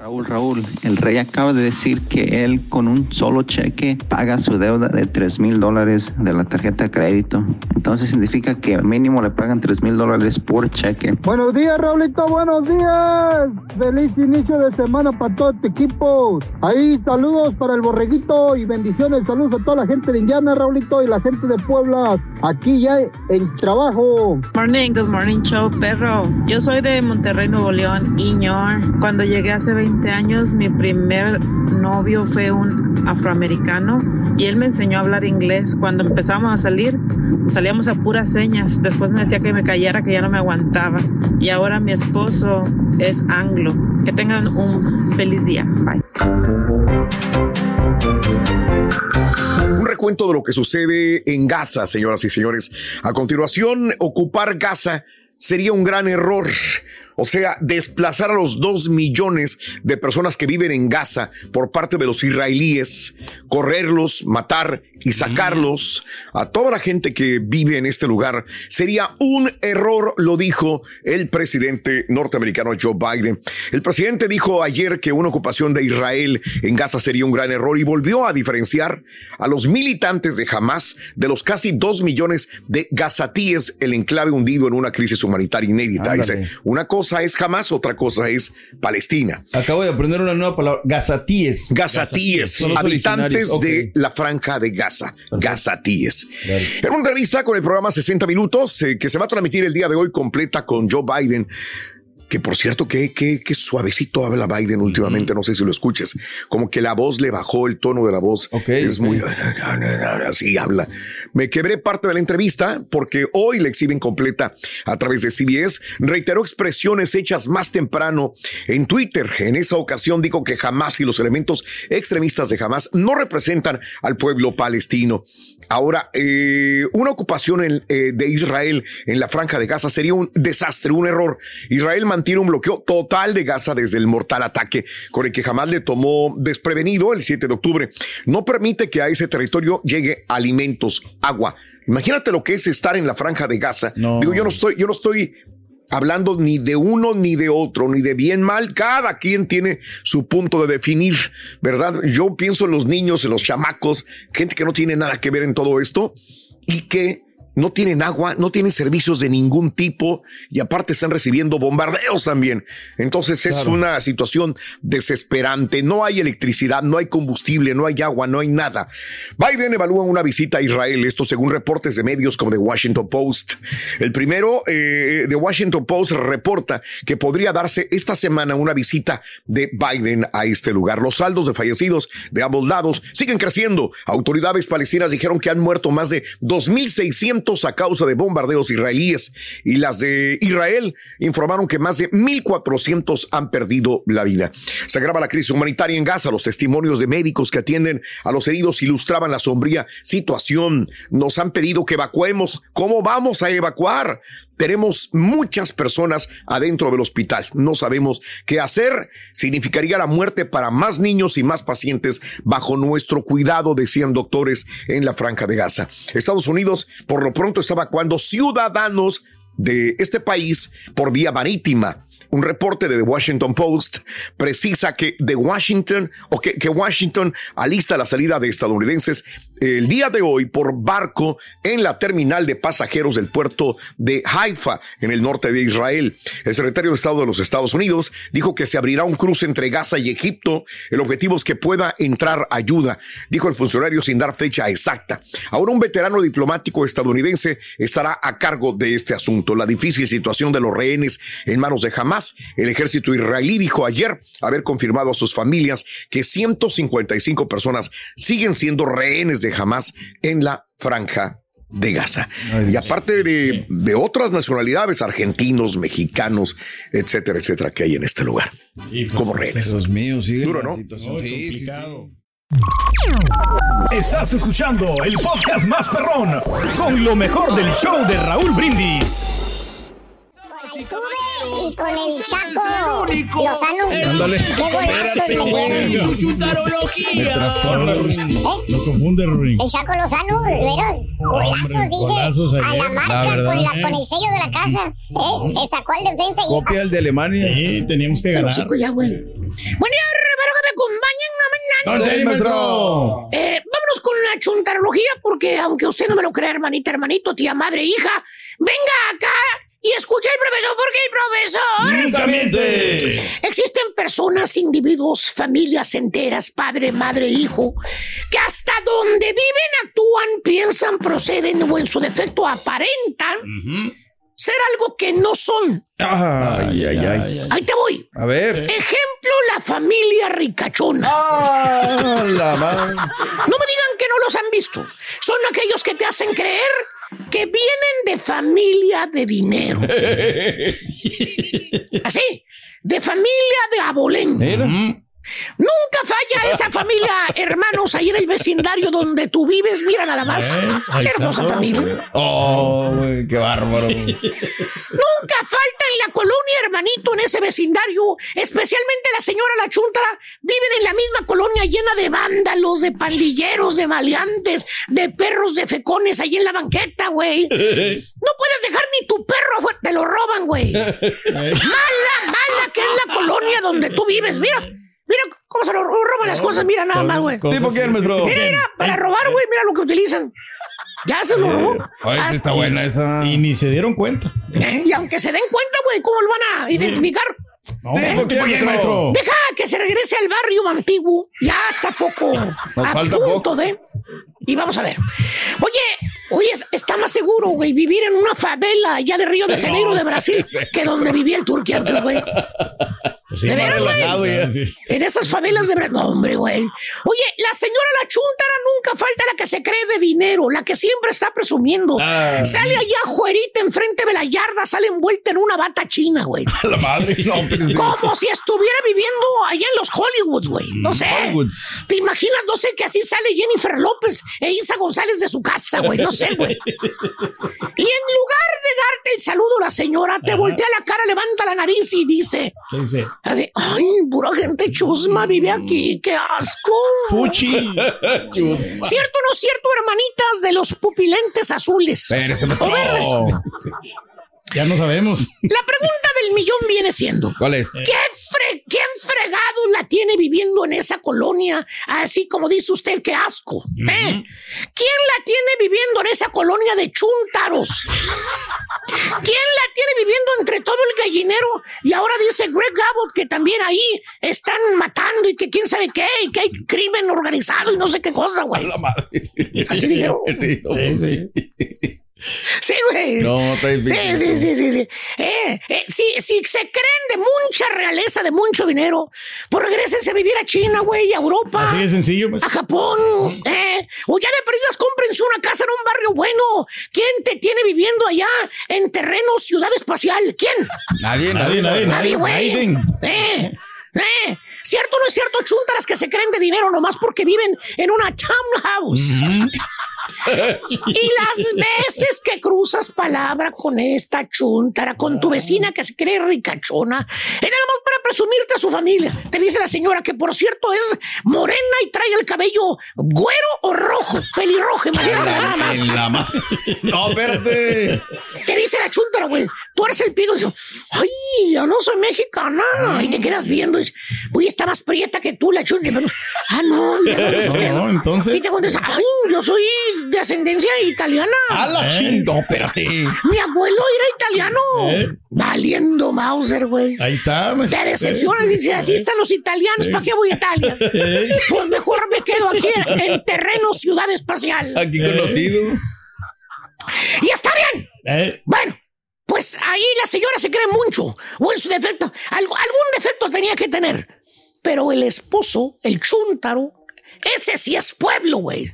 Raúl, Raúl, el rey acaba de decir que él con un solo cheque paga su deuda de 3 mil dólares de la tarjeta de crédito. Entonces significa que mínimo le pagan 3 mil dólares por cheque. Buenos días, Raulito, buenos días. Feliz inicio de semana para todo este equipo. Ahí saludos para el borreguito y bendiciones. Saludos a toda la gente de Indiana, Raulito, y la gente de Puebla. Aquí ya en trabajo. Morning, good morning show, perro. Yo soy de Monterrey, Nuevo León, Iñor. Cuando llegué hace 20 años, mi primer novio fue un afroamericano y él me enseñó a hablar inglés. Cuando empezamos a salir, salíamos a puras señas. Después me decía que me callara, que ya no me aguantaba. Y ahora mi esposo es anglo. Que tengan un feliz día. Bye. Un recuento de lo que sucede en Gaza, señoras y señores. A continuación, ocupar Gaza sería un gran error. O sea, desplazar a los dos millones de personas que viven en Gaza por parte de los israelíes, correrlos, matar y sacarlos a toda la gente que vive en este lugar sería un error, lo dijo el presidente norteamericano Joe Biden. El presidente dijo ayer que una ocupación de Israel en Gaza sería un gran error y volvió a diferenciar a los militantes de Hamas de los casi dos millones de gazatíes, el enclave hundido en una crisis humanitaria inédita. Dice, una cosa es Hamas, otra cosa es Palestina. Acabo de aprender una nueva palabra. Gazatíes. Gazatíes, habitantes de la franja de Gaza. Gazatíes. En una entrevista con el programa 60 Minutos, eh, que se va a transmitir el día de hoy completa con Joe Biden, que por cierto, que, que, que suavecito habla Biden últimamente, no sé si lo escuchas, como que la voz le bajó el tono de la voz. es muy así habla. Me quebré parte de la entrevista porque hoy la exhiben completa a través de CBS. Reiteró expresiones hechas más temprano en Twitter. En esa ocasión dijo que jamás y los elementos extremistas de Hamas no representan al pueblo palestino. Ahora, eh, una ocupación en, eh, de Israel en la franja de Gaza sería un desastre, un error. Israel mantiene un bloqueo total de Gaza desde el mortal ataque con el que jamás le tomó desprevenido el 7 de octubre. No permite que a ese territorio llegue alimentos, agua. Imagínate lo que es estar en la franja de Gaza. Digo, yo no estoy, yo no estoy hablando ni de uno ni de otro, ni de bien mal. Cada quien tiene su punto de definir, ¿verdad? Yo pienso en los niños, en los chamacos, gente que no tiene nada que ver en todo esto y que no tienen agua, no tienen servicios de ningún tipo y aparte están recibiendo bombardeos también. Entonces es una situación desesperante. No hay electricidad, no hay combustible, no hay agua, no hay nada. Biden evalúa una visita a Israel, esto según reportes de medios como The Washington Post. El primero de eh, Washington Post reporta que podría darse esta semana una visita de Biden a este lugar. Los saldos de fallecidos de ambos lados siguen creciendo. Autoridades palestinas dijeron que han muerto más de 2.600 a causa de bombardeos israelíes y las de Israel informaron que más de 1.400 han perdido la vida. Se agrava la crisis humanitaria en Gaza. Los testimonios de médicos que atienden a los heridos ilustraban la sombría situación. Nos han pedido que evacuemos. ¿Cómo vamos a evacuar? Tenemos muchas personas adentro del hospital. No sabemos qué hacer. Significaría la muerte para más niños y más pacientes bajo nuestro cuidado, decían doctores en la franja de Gaza. Estados Unidos, por lo pronto, está evacuando ciudadanos de este país por vía marítima. Un reporte de The Washington Post precisa que de Washington o que, que Washington alista la salida de estadounidenses el día de hoy por barco en la terminal de pasajeros del puerto de Haifa, en el norte de Israel. El secretario de Estado de los Estados Unidos dijo que se abrirá un cruce entre Gaza y Egipto. El objetivo es que pueda entrar ayuda, dijo el funcionario sin dar fecha exacta. Ahora un veterano diplomático estadounidense estará a cargo de este asunto. La difícil situación de los rehenes en manos de Hamas. El ejército israelí dijo ayer haber confirmado a sus familias que 155 personas siguen siendo rehenes de jamás en la franja de Gaza. y aparte de, de, otras nacionalidades, argentinos, mexicanos, etcétera, etcétera, que hay en este lugar. Pues, como rehenes. Dios mío, sigue Duro, ¿no? situación. Sí, sí, sí. Estás escuchando el podcast más perrón con lo mejor del show de Raúl Brindis. Y con el Chaco Lozano. Ándale. Qué golazos le dieron. Me trastorna, Lo confunde, Ruin. El Chaco Lozano, de veras. Golazos, dice. golazos a la marca, La verdad. con, la, con el sello de la casa. ¿eh? Se sacó al defensa y Copia el de Alemania. Sí, teníamos que ganar. Chico, ya, güey. Buen día, espero que me acompañen a mañana. ¡Don maestro! Eh, vámonos con la chuntarología, porque aunque usted no me lo crea, hermanita, hermanito, tía, madre, hija, venga acá y escucha al profesor, porque el profesor. ¡Nunca miente! Existen personas, individuos, familias enteras, padre, madre, hijo, que hasta donde viven actúan, piensan, proceden o en su defecto aparentan ser algo que no son. Ay, ay, ay. Ahí te voy. A ver. Ejemplo, la familia ricachona. Ah, la madre. No me digan que no los han visto. Son aquellos que te hacen creer que vienen de familia de dinero. Así, de familia de abolengo. Nunca falla esa familia, hermanos, ahí en el vecindario donde tú vives. Mira nada más. ahí Qué hermosa familia. Oh, güey, qué bárbaro. Falta en la colonia, hermanito, en ese vecindario, especialmente la señora La Chuntara, viven en la misma colonia llena de vándalos, de pandilleros, de maleantes, de perros de fecones ahí en la banqueta, güey. No puedes dejar ni tu perro afuera, te lo roban, güey. Mala, mala que es la colonia donde tú vives, mira. Mira cómo se roban las cosas, mira nada más, güey. ¿Tipo quién, maestro? Mira, mira, para robar, güey, mira lo que utilizan. Ya se lo robó. Ay, sí está buena esa. Y ni se dieron cuenta. Eh, Y aunque se den cuenta, güey, ¿cómo lo van a identificar? No, ¿tipo quién, maestro? Deja que se regrese al barrio antiguo. Ya está poco. Nos a falta punto poco. de. Y vamos a ver. Oye, oye, es- está más seguro, güey, vivir en una favela allá de Río de Janeiro de Brasil que donde vivía el turqui antes, güey. Sí, ¿De más veras, güey? relajado ya. En esas favelas de Brasil. No, hombre, güey. Oye, la señora la chuntara nunca falta la que se cree de dinero, la que siempre está presumiendo. Ah. Sale allá juerita enfrente de la yarda, sale envuelta en una bata china, güey. La madre, no, Como si estuviera viviendo allá en los Hollywoods, güey. No sé. ¿Te imaginas? No sé que así sale Jennifer López e Isa González de su casa, güey. No sé, güey. Y en lugar de darte el saludo a la señora, te voltea la cara, levanta la nariz y dice, ¿Qué dice? Así, ay, pura gente chusma vive aquí, qué asco. Fuchi. ¿Cierto o no cierto, hermanitas de los pupilentes azules? Espérese, maestro. O verdes. Ya no sabemos. La pregunta del millón viene siendo, ¿Cuál es? ¿Qué ¿Quién fregado la tiene viviendo en esa colonia? Así como dice usted, qué asco. ¿eh? ¿Quién la tiene viviendo en esa colonia de chúntaros? ¿Quién la tiene viviendo entre todo el gallinero? Y ahora dice Greg Abbott que también ahí están matando y que quién sabe qué, y que hay crimen organizado y no sé qué cosa, güey. Así dijeron. Sí, no, Sí, sí. Sí, güey. No, está difícil. Sí, sí, sí, sí, sí. Eh, eh, si, si se creen de mucha realeza, de mucho dinero, pues regresense a vivir a China, güey, a Europa. Así de sencillo, pues. A Japón, eh. O ya de perdidas, cómprense una casa en un barrio bueno. ¿Quién te tiene viviendo allá en terreno ciudad espacial? ¿Quién? Nadie, Nadie, nadie, Nadie, güey. Eh, eh. ¿Cierto o no es cierto, chuntaras que se creen de dinero nomás porque viven en una townhouse? Y las veces que cruzas palabra con esta chuntara, con tu vecina que se cree ricachona, es nada más para presumirte a su familia. Te dice la señora que, por cierto, es morena y trae el cabello güero o rojo, pelirrojo, imagínate más. En la ma- No, espérate. Te dice la chuntara, güey. Tú eres el pido y dices, ay, yo no soy mexicana. Y te quedas viendo y dices, uy, está más prieta que tú, la chuntara. Ah, no, no es usted. No, entonces. Y te contesta, ay, yo soy de ascendencia italiana. A la Eh. chingo, espérate. Mi abuelo era italiano. Eh. Valiendo Mauser, güey. Ahí está. Te decepcionas y dices, así están los italianos, ¿para qué voy a Italia? Pues mejor me quedo aquí en terreno ciudad espacial. Aquí conocido. Y está bien. Eh, Bueno, pues ahí la señora se cree mucho. O en su defecto, algo- algún defecto tenía que tener. Pero el esposo, el chúntaro, ese sí es pueblo, güey.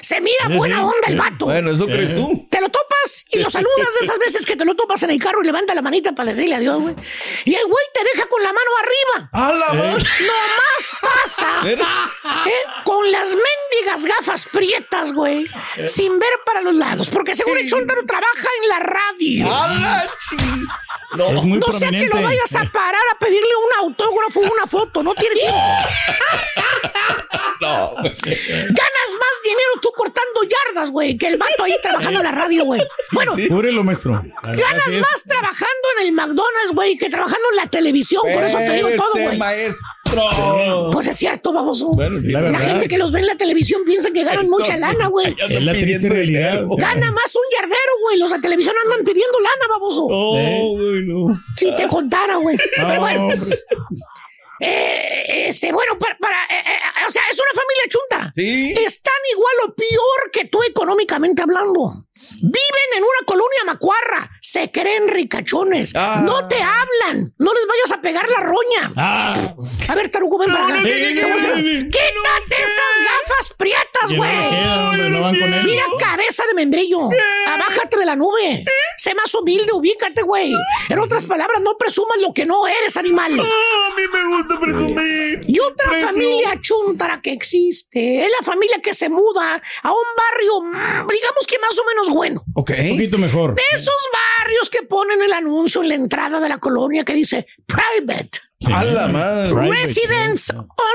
Se mira Sí, buena sí, onda el vato. Bueno, eso crees tú. Te lo topas y lo saludas de esas veces que te lo topas en el carro y levanta la manita para decirle adiós, güey. Y el güey te deja con la mano arriba. A la. Nomás pasa ¿eh? con las mendigas gafas prietas, güey, sin ver para los lados, porque según el chúntaro trabaja en la radio. A la ching. No. es muy No sea que lo vayas a parar a pedirle un autógrafo o una foto, no tiene tiempo. No. Ganas más dinero tú cortando yardas, güey, que el vato ahí trabajando en la radio, güey. Bueno, Cúbrelo, maestro. ganas más trabajando en el McDonald's, güey, que trabajando en la televisión. Por eso te digo todo, güey. maestro. Pues es cierto, baboso. Bueno, sí, la gente que los ve en la televisión piensa que ganan mucha lana, güey. Es la triste realidad. dinero. Gana más un yardero, güey. Los de televisión andan pidiendo lana, baboso. Oh, güey, no. Si te contara, güey. Pero No, bueno, hombre. Eh, este, bueno, para, para, eh, eh, o sea, es una familia chunta. Sí. Están igual o peor que tú económicamente hablando. Viven en una colonia macuarra. Se creen ricachones. Ah. No te hablan. No les vayas a pegar la roña. Ah, A ver, tarugo, ven para acá. no, no, Quítate esas gafas prietas, güey. Mira cabeza de membrillo. Abájate de la nube. Sé más humilde, ubícate, güey. En otras palabras, no presumas lo que no eres, animal. A mí me gusta presumir. Y otra familia chuntara que existe es la familia que se muda a un barrio, mm, digamos que más o menos bueno. Ok. un poquito mejor. De esos barrios que ponen el anuncio en la entrada de la colonia que dice private, A la madre. Private, residents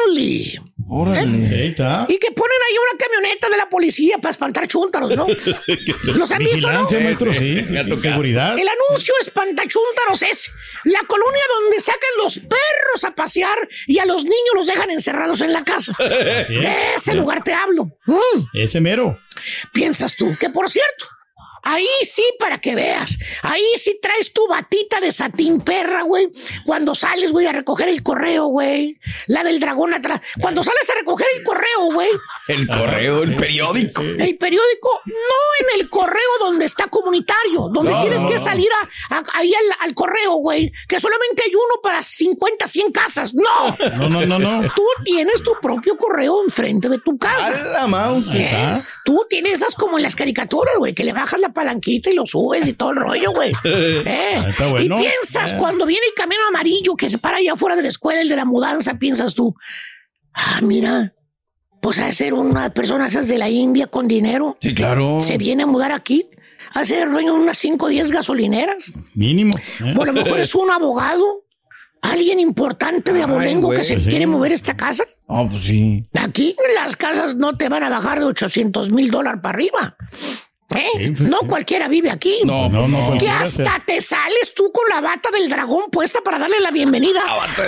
only. Órale. Sí, está. Y que ponen ahí una camioneta de la policía para espantar chúntaros, ¿no? ¿Los han visto, no? Vigilancia, maestro, sí, sí, sí, seguridad. El anuncio espantachúntaros es la colonia donde sacan los perros a pasear y a los niños los dejan encerrados en la casa. Así De es. ese lugar te hablo. Mm. Ese mero. Piensas tú que, por cierto, Ahí sí, para que veas. Ahí sí traes tu batita de satín perra, güey. Cuando sales, güey, a recoger el correo, güey. La del dragón atrás. Cuando sales a recoger el correo, güey. El correo, el periódico. El periódico, no en el correo donde está comunitario, donde No, tienes no, que salir a, a- ahí al, al correo, güey, que solamente hay uno para 50, 100 casas. No. No, no, no, no. Tú tienes tu propio correo enfrente de tu casa. A la mouse. ¿Eh? Tú tienes esas como en las caricaturas, güey, que le bajas la palanquita y lo subes y todo el rollo, güey. ¿Eh? Ah, está bueno. Y piensas, Eh. cuando viene el camión amarillo que se para allá afuera de la escuela, el de la mudanza, piensas tú, ah, mira, pues a ser una persona esas de la India con dinero. Sí, claro. Se viene a mudar aquí, a ser dueño unas 5 o 10 gasolineras. Mínimo. ¿eh? O a lo mejor es un abogado, alguien importante de Ay, abolengo que se sí. quiere mover esta casa. Ah, pues sí. Aquí las casas no te van a bajar de 800 mil dólares para arriba. ¿Eh? no cualquiera vive aquí. No, no, no, Que cualquiera hasta te sales tú con la bata del dragón puesta para darle la bienvenida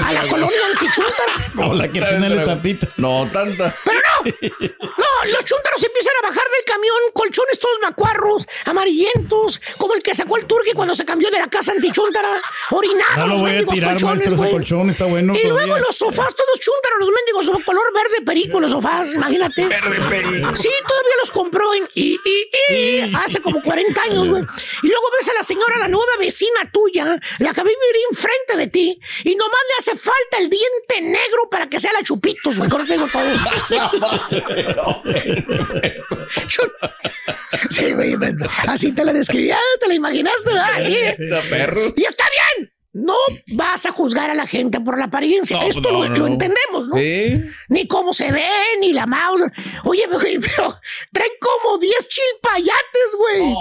a la colonia antichúntara. Como la que tiene el zapito. No, tanta. Pero no, no, los chúntaros empiezan a bajar del camión, colchones todos macuarros, amarillentos, como el que sacó el turque cuando se cambió de la casa antichúntara, orinados No lo los voy a mendigos tirar, colchones, maestro, ese güey. colchón está bueno. Y todavía. luego los sofás todos chúntaros, los mendigos, son color verde perico, los sofás, imagínate. Verde perico. Sí, todavía los compró en y, y, y, hace como 40 años, güey. Y luego ves a la señora, la nueva vecina tuya, la que vive enfrente de ti, y nomás le hace falta el diente negro para que sea la chupitos, güey. Con digo todo. Sí, güey, así te la describía, te la imaginaste, ¿verdad? Está perro. Y está bien. No vas a juzgar a la gente por la apariencia. No, Esto no, lo, no, lo no. entendemos, ¿no? Sí. Ni cómo se ve, ni la mouse. Oye, pero traen como 10 chilpayates, güey.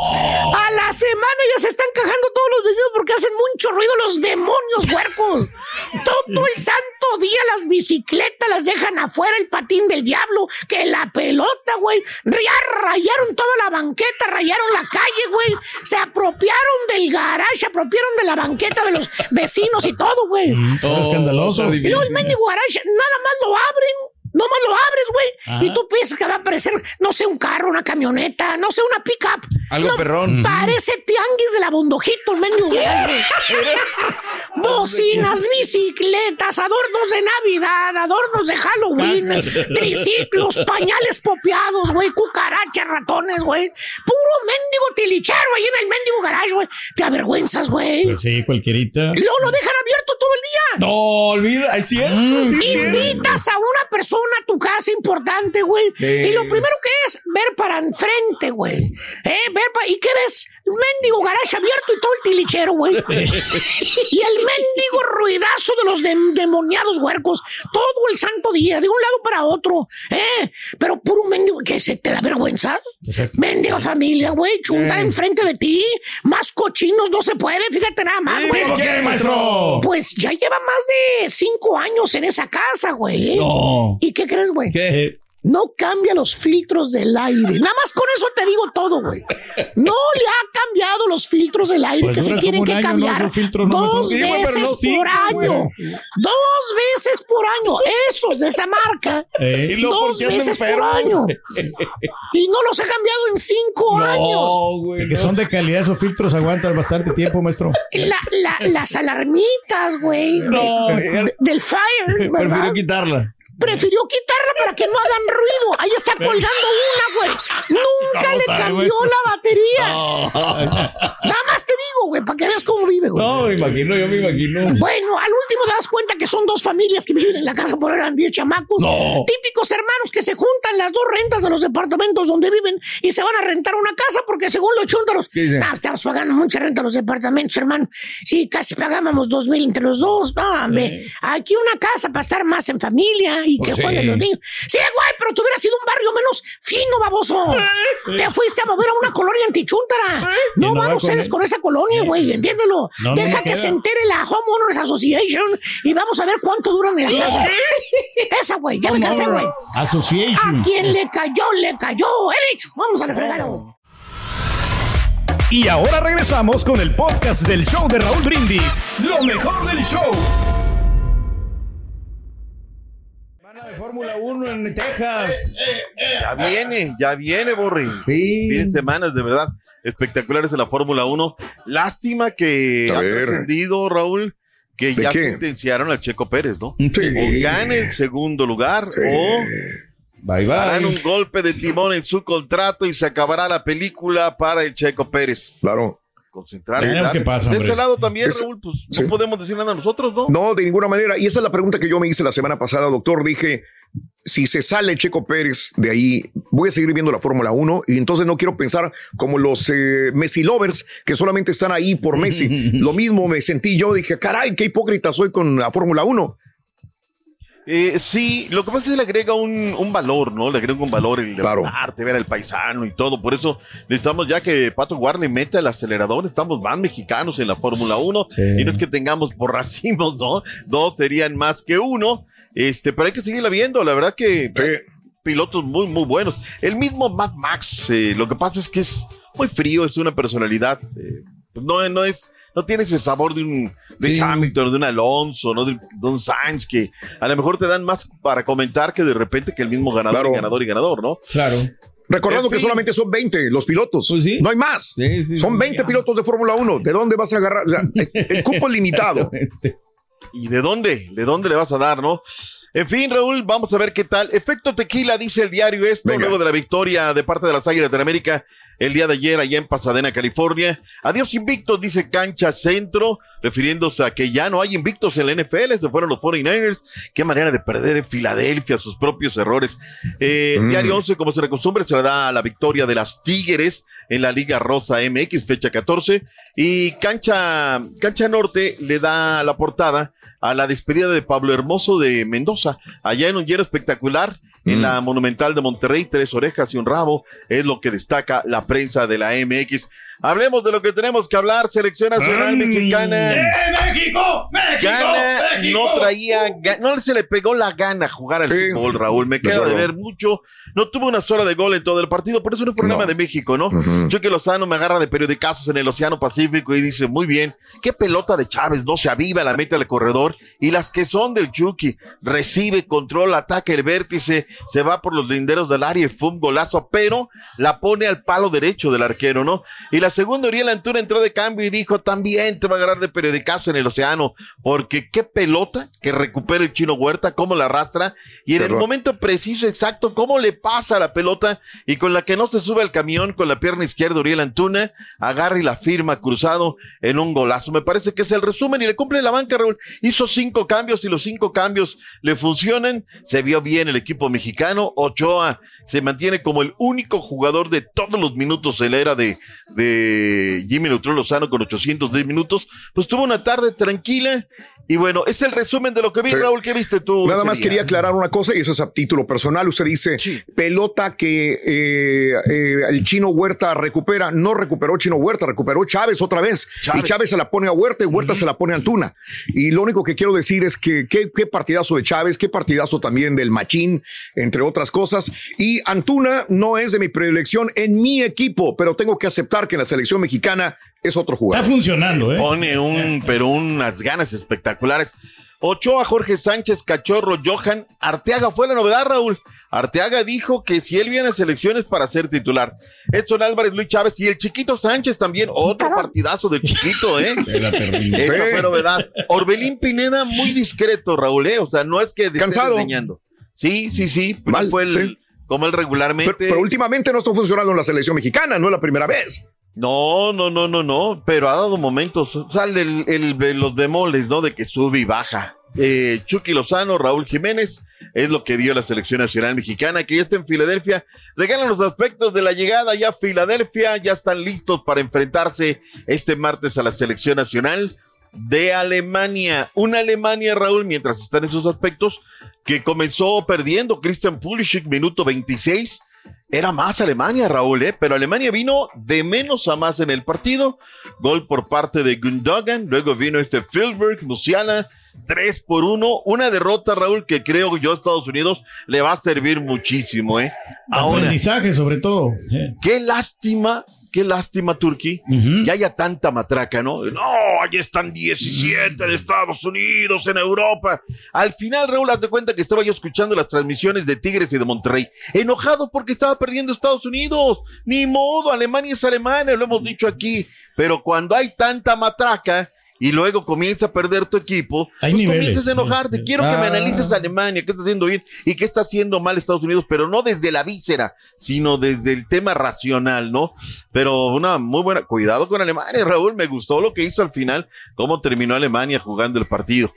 A la semana ya se están cajando todos los vecinos porque hacen mucho ruido los demonios huercos. Todo el santo día las bicicletas las dejan afuera, el patín del diablo, que la pelota, güey. Ya rayaron toda la banqueta, rayaron la calle, güey. Se apropiaron del garage, se apropiaron de la banqueta de los vecinos y todo, güey. Todo escandaloso. Y luego el mendigo garage, nada más lo abren. No más lo abres, güey. Ajá. Y tú piensas que va a aparecer, no sé, un carro, una camioneta, no sé, una pickup. Algo No, perrón. Parece tianguis de la bondojito, el mendigo garage. Bocinas, bicicletas, adornos de Navidad, adornos de Halloween, triciclos, pañales popeados, güey, cucarachas, ratones, güey. Puro mendigo tilichero ahí en el mendigo garage, güey. Te avergüenzas, güey. Pues sí, cualquierita. Y luego lo dejan abierto día. No, olvida, es cierto. Mm. sí, es cierto. Invitas a una persona a tu casa importante, güey. Sí. Y lo primero que es ver para enfrente, güey. ¿Eh? Ver pa- ¿Y qué ves? Mendigo garage abierto y todo el tilichero, güey. y el mendigo ruidazo de los dem- demoniados huercos todo el santo día, de un lado para otro. ¿Eh? Pero puro mendigo, que se te da vergüenza. Mendigo familia, güey. Chuntar enfrente de ti. Más cochinos no se puede, fíjate nada más, güey. Pues ya lleva más de cinco años en esa casa, güey. No. ¿Y qué crees, güey? ¿Qué? No cambia los filtros del aire. Nada más con eso te digo todo, güey. No le ha cambiado los filtros del aire Pues que se tienen que año, ¿no? cambiar. Esos filtros, ¿no? Dos Sí, veces no por año. güey. Dos veces por año. Esos de esa marca. Eh. ¿Y luego por Dos veces por año. Y no los ha cambiado en cinco años. No, güey. Que no. son de calidad, esos filtros aguantan bastante tiempo, maestro. La- la- las alarmitas, güey. de- No, de- del fire, ¿verdad? Prefiero quitarla. Prefirió quitarla para que no hagan ruido. Ahí está colgando una, güey. Nunca ¿Cómo le cambió la batería. Nada más te digo, güey, para que veas cómo vive, güey. No, me imagino, yo me imagino. Bueno, al último te das cuenta que son dos familias que viven en la casa, por eran 10 chamacos. No. Típicos hermanos que se juntan las dos rentas de los departamentos donde viven y se van a rentar una casa porque según los chúntaros, ¿Qué dicen? "Ah, estamos pagando mucha renta a los departamentos, hermano. Sí, casi pagábamos dos mil entre los dos. No, hombre, aquí una casa para estar más en familia y que Pues sí. los niños. Sí, güey, pero tú hubieras sido un barrio menos fino, baboso. Te fuiste a mover a una colonia antichúntara. No no van va ustedes con- con esa colonia, güey, entiéndelo. No, no, Deja no que queda. se entere la Homeowners Association y vamos a ver cuánto duran en la casa. Esa, güey, ya me cansé, güey. Association. A quien le cayó, le cayó. He dicho, vamos a la fregada, güey. Y ahora regresamos con el podcast del show de Raúl Brindis. Lo mejor del show. Fórmula 1 en Texas. Ya viene, ya viene, Borri. Vienen semanas de verdad espectaculares en la Fórmula 1. Lástima que ha trascendido, Raúl, que ¿De ya qué? sentenciaron al Checo Pérez, ¿no? Sí. O gane el segundo lugar o Bye harán un golpe de timón en su contrato y se acabará la película para el Checo Pérez. Claro. Qué pasa, de ese lado también, Es- Raúl, pues sí. no podemos decir nada nosotros, ¿no? No, de ninguna manera. Y esa es la pregunta que yo me hice la semana pasada, doctor. Dije, si se sale Checo Pérez de ahí, voy a seguir viendo la Fórmula 1 y entonces no quiero pensar como los eh, Messi lovers que solamente están ahí por Messi. Lo mismo me sentí yo, dije, caray, qué hipócrita soy con la Fórmula 1. Eh, sí, lo que pasa es que le agrega un, un valor, ¿no? Le agrega un valor el Claro. levantarte, ver al paisano y todo. Por eso necesitamos ya que Pato Warley meta el acelerador. Estamos más mexicanos en la Fórmula 1. Y no es que tengamos por racimos, ¿no? Dos serían más que uno. Este, pero hay que seguirla viendo. La verdad que pilotos muy, muy buenos. El mismo Mad Max, eh, lo que pasa es que es muy frío, es una personalidad. eh, no, no es. No tiene ese sabor de un de Hamilton, de un Alonso, ¿no? De, de un Sainz, que a lo mejor te dan más para comentar que de repente que el mismo ganador Claro. y ganador y ganador, ¿no? Claro. Recordando En que fin. solamente son 20 los pilotos. Pues sí. No hay más. Sí, sí, son sí, 20 ya. pilotos de Fórmula 1. ¿De dónde vas a agarrar? El, el cupo es limitado. ¿Y de dónde? ¿De dónde le vas a dar, no? En fin, Raúl, vamos a ver qué tal. Efecto tequila, dice el diario esto, Venga. luego de la victoria de parte de las Águilas de América el día de ayer allá en Pasadena, California. Adiós invictos, dice Cancha Centro, refiriéndose a que ya no hay invictos en la NFL, se fueron los 49ers. Qué manera de perder en Filadelfia sus propios errores. Eh, Mm. Diario 11, como se de costumbre, se le da la victoria de las Tigres en la Liga Rosa MX, fecha 14. Y Cancha, Cancha Norte le da la portada a la despedida de Pablo Hermoso de Mendoza, allá en un lleno espectacular. En Mm. la Monumental de Monterrey, tres orejas y un rabo, es lo que destaca la prensa de la MX. Hablemos de lo que tenemos que hablar, selección nacional mexicana. México! Gana, no traía, ga- no se le pegó la gana jugar al Sí. fútbol, Raúl. Me queda de ver mucho. No tuvo una sola de gol en todo el partido, por eso no es problema No. de México, ¿no? Chucky Lozano me agarra de periodicazos en el Océano Pacífico y dice, muy bien, qué pelota de Chávez, no se aviva, la mete al corredor. Y las que son del Chucky, recibe, control, ataca el vértice, se va por los linderos del área y fue un golazo, pero la pone al palo derecho del arquero, ¿no? Y la segunda, Uriel Antuna entró de cambio y dijo, también te va a agarrar de periodicazo en el Océano, porque qué pelota que recupera el chino Huerta, cómo la arrastra, y en el momento preciso, exacto, cómo le pasa la pelota y con la que no se sube al camión con la pierna izquierda Uriel Antuna, agarra y la firma cruzado en un golazo. Me parece que es el resumen y le cumple la banca, Raúl. Hizo cinco cambios y los cinco cambios le funcionan. Se vio bien el equipo mexicano. Ochoa se mantiene como el único jugador de todos los minutos en la era de, de Jimmy Neutrón Lozano con 810 minutos. Pues tuvo una tarde tranquila y bueno, es el resumen de lo que vi, Sí. Raúl. ¿Qué viste tú? Nada más día? quería aclarar una cosa y eso es a título personal. Usted dice pelota que eh, eh, el chino Huerta recupera. No recuperó chino Huerta, recuperó Chávez otra vez. Chávez. Y Chávez se la pone a Huerta y Huerta se la pone a Antuna. Y lo único que quiero decir es que qué, qué partidazo de Chávez, qué partidazo también del Machín, entre otras cosas. Y Antuna no es de mi predilección en mi equipo, pero tengo que aceptar que en la selección mexicana es otro jugador. Está funcionando, ¿eh? Pone un, pero unas ganas espectaculares. Ochoa, Jorge Sánchez, Cachorro, Johan, Arteaga fue la novedad, Raúl. Arteaga dijo que si él viene a selecciones para ser titular. Edson Álvarez, Luis Chávez y el chiquito Sánchez también. Otro partidazo del chiquito, ¿eh? Esa fue novedad. Orbelín Pineda, muy discreto, Raúl, ¿eh? O sea, no es que Cansado. Sí, sí, sí. No Mal, fue el, sí. como él regularmente. Pero, pero últimamente no está funcionando en la selección mexicana, no es la primera vez. No, no, no, no, no, pero ha dado momentos, sale el, el- los bemoles, ¿no? De que sube y baja. Eh, Chucky Lozano, Raúl Jiménez, es lo que dio la selección nacional mexicana, que ya está en Filadelfia. Regalan los aspectos de la llegada ya a Filadelfia, ya están listos para enfrentarse este martes a la selección nacional de Alemania. Una Alemania, Raúl, mientras están esos aspectos, que comenzó perdiendo Christian Pulisic, minuto 26. Era más Alemania, Raúl, ¿eh? pero Alemania vino de menos a más en el partido. Gol por parte de Gundogan, luego vino este Filberg, Musiala, 3 por 1. Una derrota, Raúl, que creo yo a Estados Unidos le va a servir muchísimo, ¿eh? Aprendizaje, sobre todo. Eh. Qué lástima, qué lástima, Turquí, que haya tanta matraca, ¿no? No, ahí están 17 de Estados Unidos, en Europa. Al final, Raúl, haz de cuenta que estaba yo escuchando las transmisiones de Tigres y de Monterrey, enojado porque estaba perdiendo Estados Unidos. Ni modo, Alemania es Alemania, lo hemos dicho aquí. Pero cuando hay tanta matraca, y luego comienza a perder tu equipo, Hay pues niveles, comienzas a enojarte. Quiero que me Ah. analices a Alemania, qué está haciendo bien y qué está haciendo mal Estados Unidos, pero no desde la víscera, sino desde el tema racional, ¿no? Pero una muy buena, cuidado con Alemania, Raúl, me gustó lo que hizo al final, cómo terminó Alemania jugando el partido.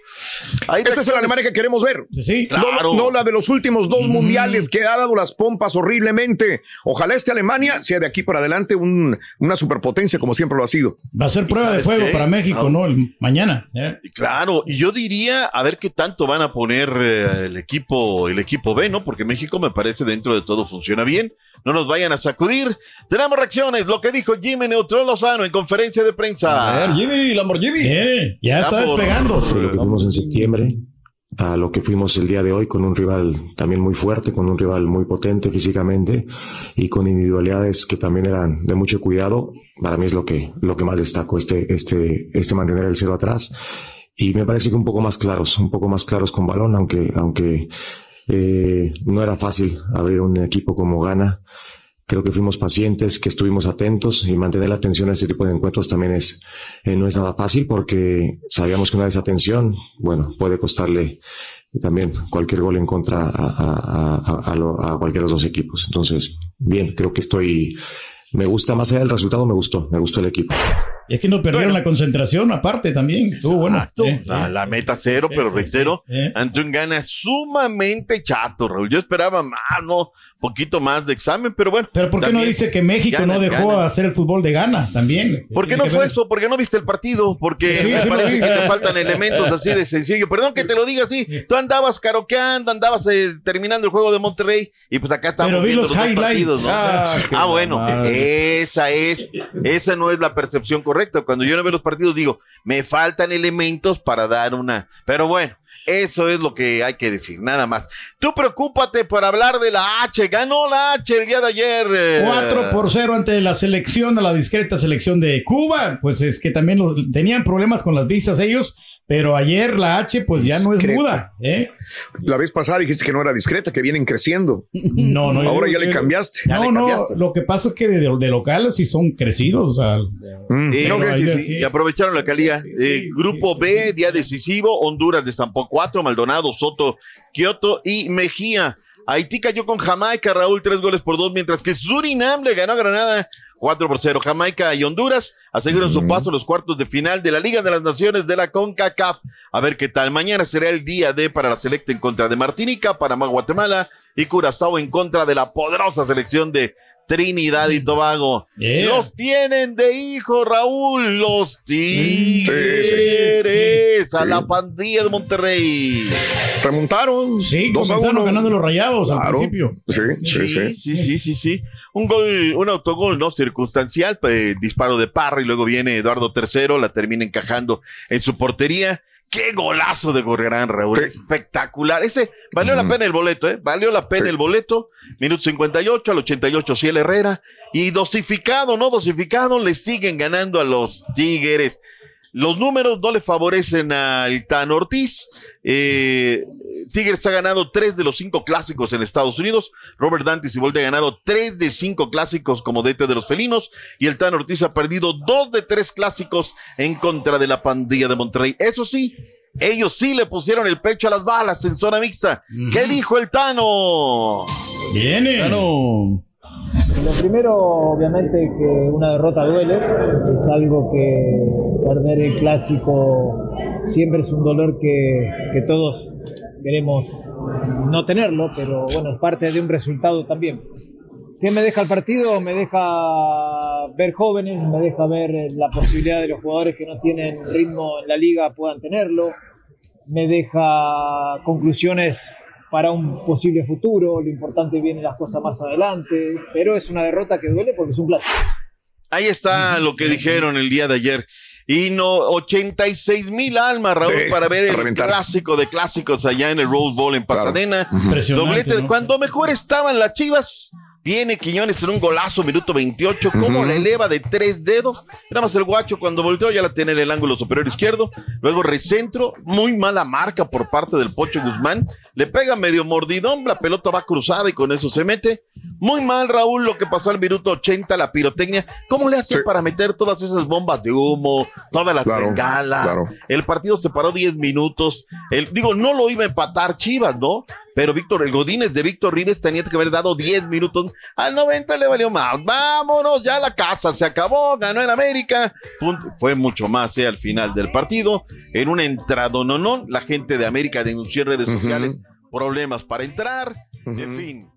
Ahí Esa es la Alemania que queremos ver. Sí, Claro. No, no la de los últimos dos mundiales que ha dado las pompas horriblemente. Ojalá este Alemania sea de aquí para adelante un- una superpotencia como siempre lo ha sido. Va a ser prueba de fuego qué? para México. ¿no? El mañana. ¿eh? Claro, y yo diría a ver qué tanto van a poner eh, el equipo, el equipo B, ¿no? Porque México me parece dentro de todo funciona bien. No nos vayan a sacudir. Tenemos reacciones, lo que dijo Jimmy Neutron Lozano en conferencia de prensa. A ver, Jimmy, Lamborghini. Bien, ya está por- despegando. lo que fuimos en septiembre a lo que fuimos el día de hoy con un rival también muy fuerte, con un rival muy potente físicamente y con individualidades que también eran de mucho cuidado. Para mí es lo que, lo que más destaco, este, este, este mantener el cero atrás. Y me parece que un poco más claros, un poco más claros con balón, aunque, aunque eh, no era fácil abrir un equipo como Gana. Creo que fuimos pacientes, que estuvimos atentos y mantener la atención a este tipo de encuentros también es, eh, no es nada fácil porque sabíamos que una desatención, bueno, puede costarle también cualquier gol en contra a, a, a, a, lo- a cualquiera de los dos equipos. Entonces, bien, creo que estoy, me gusta más allá del resultado, me gustó, me gustó el equipo. Y es que no perdieron la concentración, aparte también. Estuvo bueno. ¿eh? La, la meta cero, Sí, pero sí, reitero, sí, ante un gana sumamente chato, Raúl. Yo esperaba más, no, poquito más de examen, pero bueno. Pero ¿por qué no dice que México no dejó ganan. hacer el fútbol de gana también? ¿Por qué no fue ver- eso? ¿Por qué no viste el partido? Porque Sí, me sí parece que te faltan elementos así de sencillo. Perdón que te lo diga así. Tú andabas caroqueando, andabas eh, terminando el juego de Monterrey y pues acá estamos Pero vi viendo los highlights. partidos, ¿no? Ah, qué Ah, bueno, madre. esa es, esa no es la percepción correcta. Cuando yo no veo los partidos digo, me faltan elementos para dar una, pero bueno. Eso es lo que hay que decir, nada más. Tú preocúpate por hablar de la H. Ganó la H el día de ayer. eh. 4 por 0 ante la selección, a la discreta selección de Cuba. Pues es que también lo- tenían problemas con las visas ellos, pero ayer la H pues ya no es Discreta. muda. ¿eh? La vez pasada dijiste que no era discreta, que vienen creciendo. No, no. Ahora yo- ya le cambiaste. No, no, lo que pasa es que de, de locales sí son crecidos. O sea, Mm. Ok, sí, y aprovecharon la calidad. Eh, grupo B, día decisivo, Honduras destampó cuatro, Maldonado, Soto, Kioto y Mejía. Haití cayó con Jamaica, Raúl, tres goles por dos, mientras que Surinam le ganó a Granada 4 por 0. Jamaica y Honduras aseguran su paso a los cuartos de final de la Liga de las Naciones de la CONCACAF. A ver qué tal. Mañana será el día D para la selecta en contra de Martinica, Panamá, Guatemala y Curazao en contra de la poderosa selección de Trinidad y Tobago. Yeah. Los tienen de hijo, Raúl, los Tigres a la pandilla de Monterrey. Remontaron. Sí, dos a comenzaron uno. ganando los rayados al principio. Sí, sí, sí. sí, sí, sí, sí. Un gol, un autogol, ¿no? Circunstancial, pues, disparo de Parra y luego viene Eduardo III, la termina encajando en su portería. ¡Qué golazo de Gorgarán, Raúl! Espectacular. Ese valió la pena el boleto, ¿eh? Valió la pena el boleto. Minuto 58 al 88, Ciel Herrera. Y dosificado, ¿no? Dosificado, le siguen ganando a los Tigres. Los números no le favorecen al Tan Ortiz. Eh, Tigres ha ganado tres de los cinco clásicos en Estados Unidos. Robert Dante Siboldi ha ganado tres de cinco clásicos como DT de los felinos. Y el Tan Ortiz ha perdido dos de tres clásicos en contra de la pandilla de Monterrey. Eso sí, ellos sí le pusieron el pecho a las balas en zona mixta. ¿Qué dijo el Tano? Viene. Lo primero, obviamente, que una derrota duele, es algo que perder el clásico siempre es un dolor que, todos queremos no tenerlo, pero bueno, es parte de un resultado también. ¿Qué me deja el partido? Me deja ver jóvenes, me deja ver la posibilidad de los jugadores que no tienen ritmo en la liga puedan tenerlo, me deja conclusiones para un posible futuro, lo importante vienen las cosas más adelante, pero es una derrota que duele porque es un clásico. Ahí está lo que dijeron el día de ayer. Y no, 86 mil almas, Raúl, Sí, para ver el clásico de clásicos allá en el Rose Bowl en Pasadena. Impresionante, Doblete. ¿no? Cuando mejor estaban las chivas, viene Quiñones en un golazo, minuto 28. ¿Cómo Ujú. la eleva de tres dedos? Era más el guacho cuando volteó, ya la tiene en el ángulo superior izquierdo. Luego recentro, muy mala marca por parte del Pocho Guzmán. Le pega medio mordidón, la pelota va cruzada y con eso se mete. Muy mal, Raúl, lo que pasó al minuto 80, la pirotecnia. ¿Cómo le hace para meter todas esas bombas de humo, todas las Claro, bengalas? claro. El partido se paró 10 minutos. El, digo, no lo iba a empatar Chivas, ¿no? Pero Víctor, el Godínez de Víctor Rives tenía que haber dado 10 minutos. Al 90 le valió más. Vámonos, ya la casa se acabó, ganó en América. Punto. Fue mucho más, ¿eh? Al final del partido. En un entrado, no, no. La gente de América denunció en redes sociales problemas para entrar. En fin.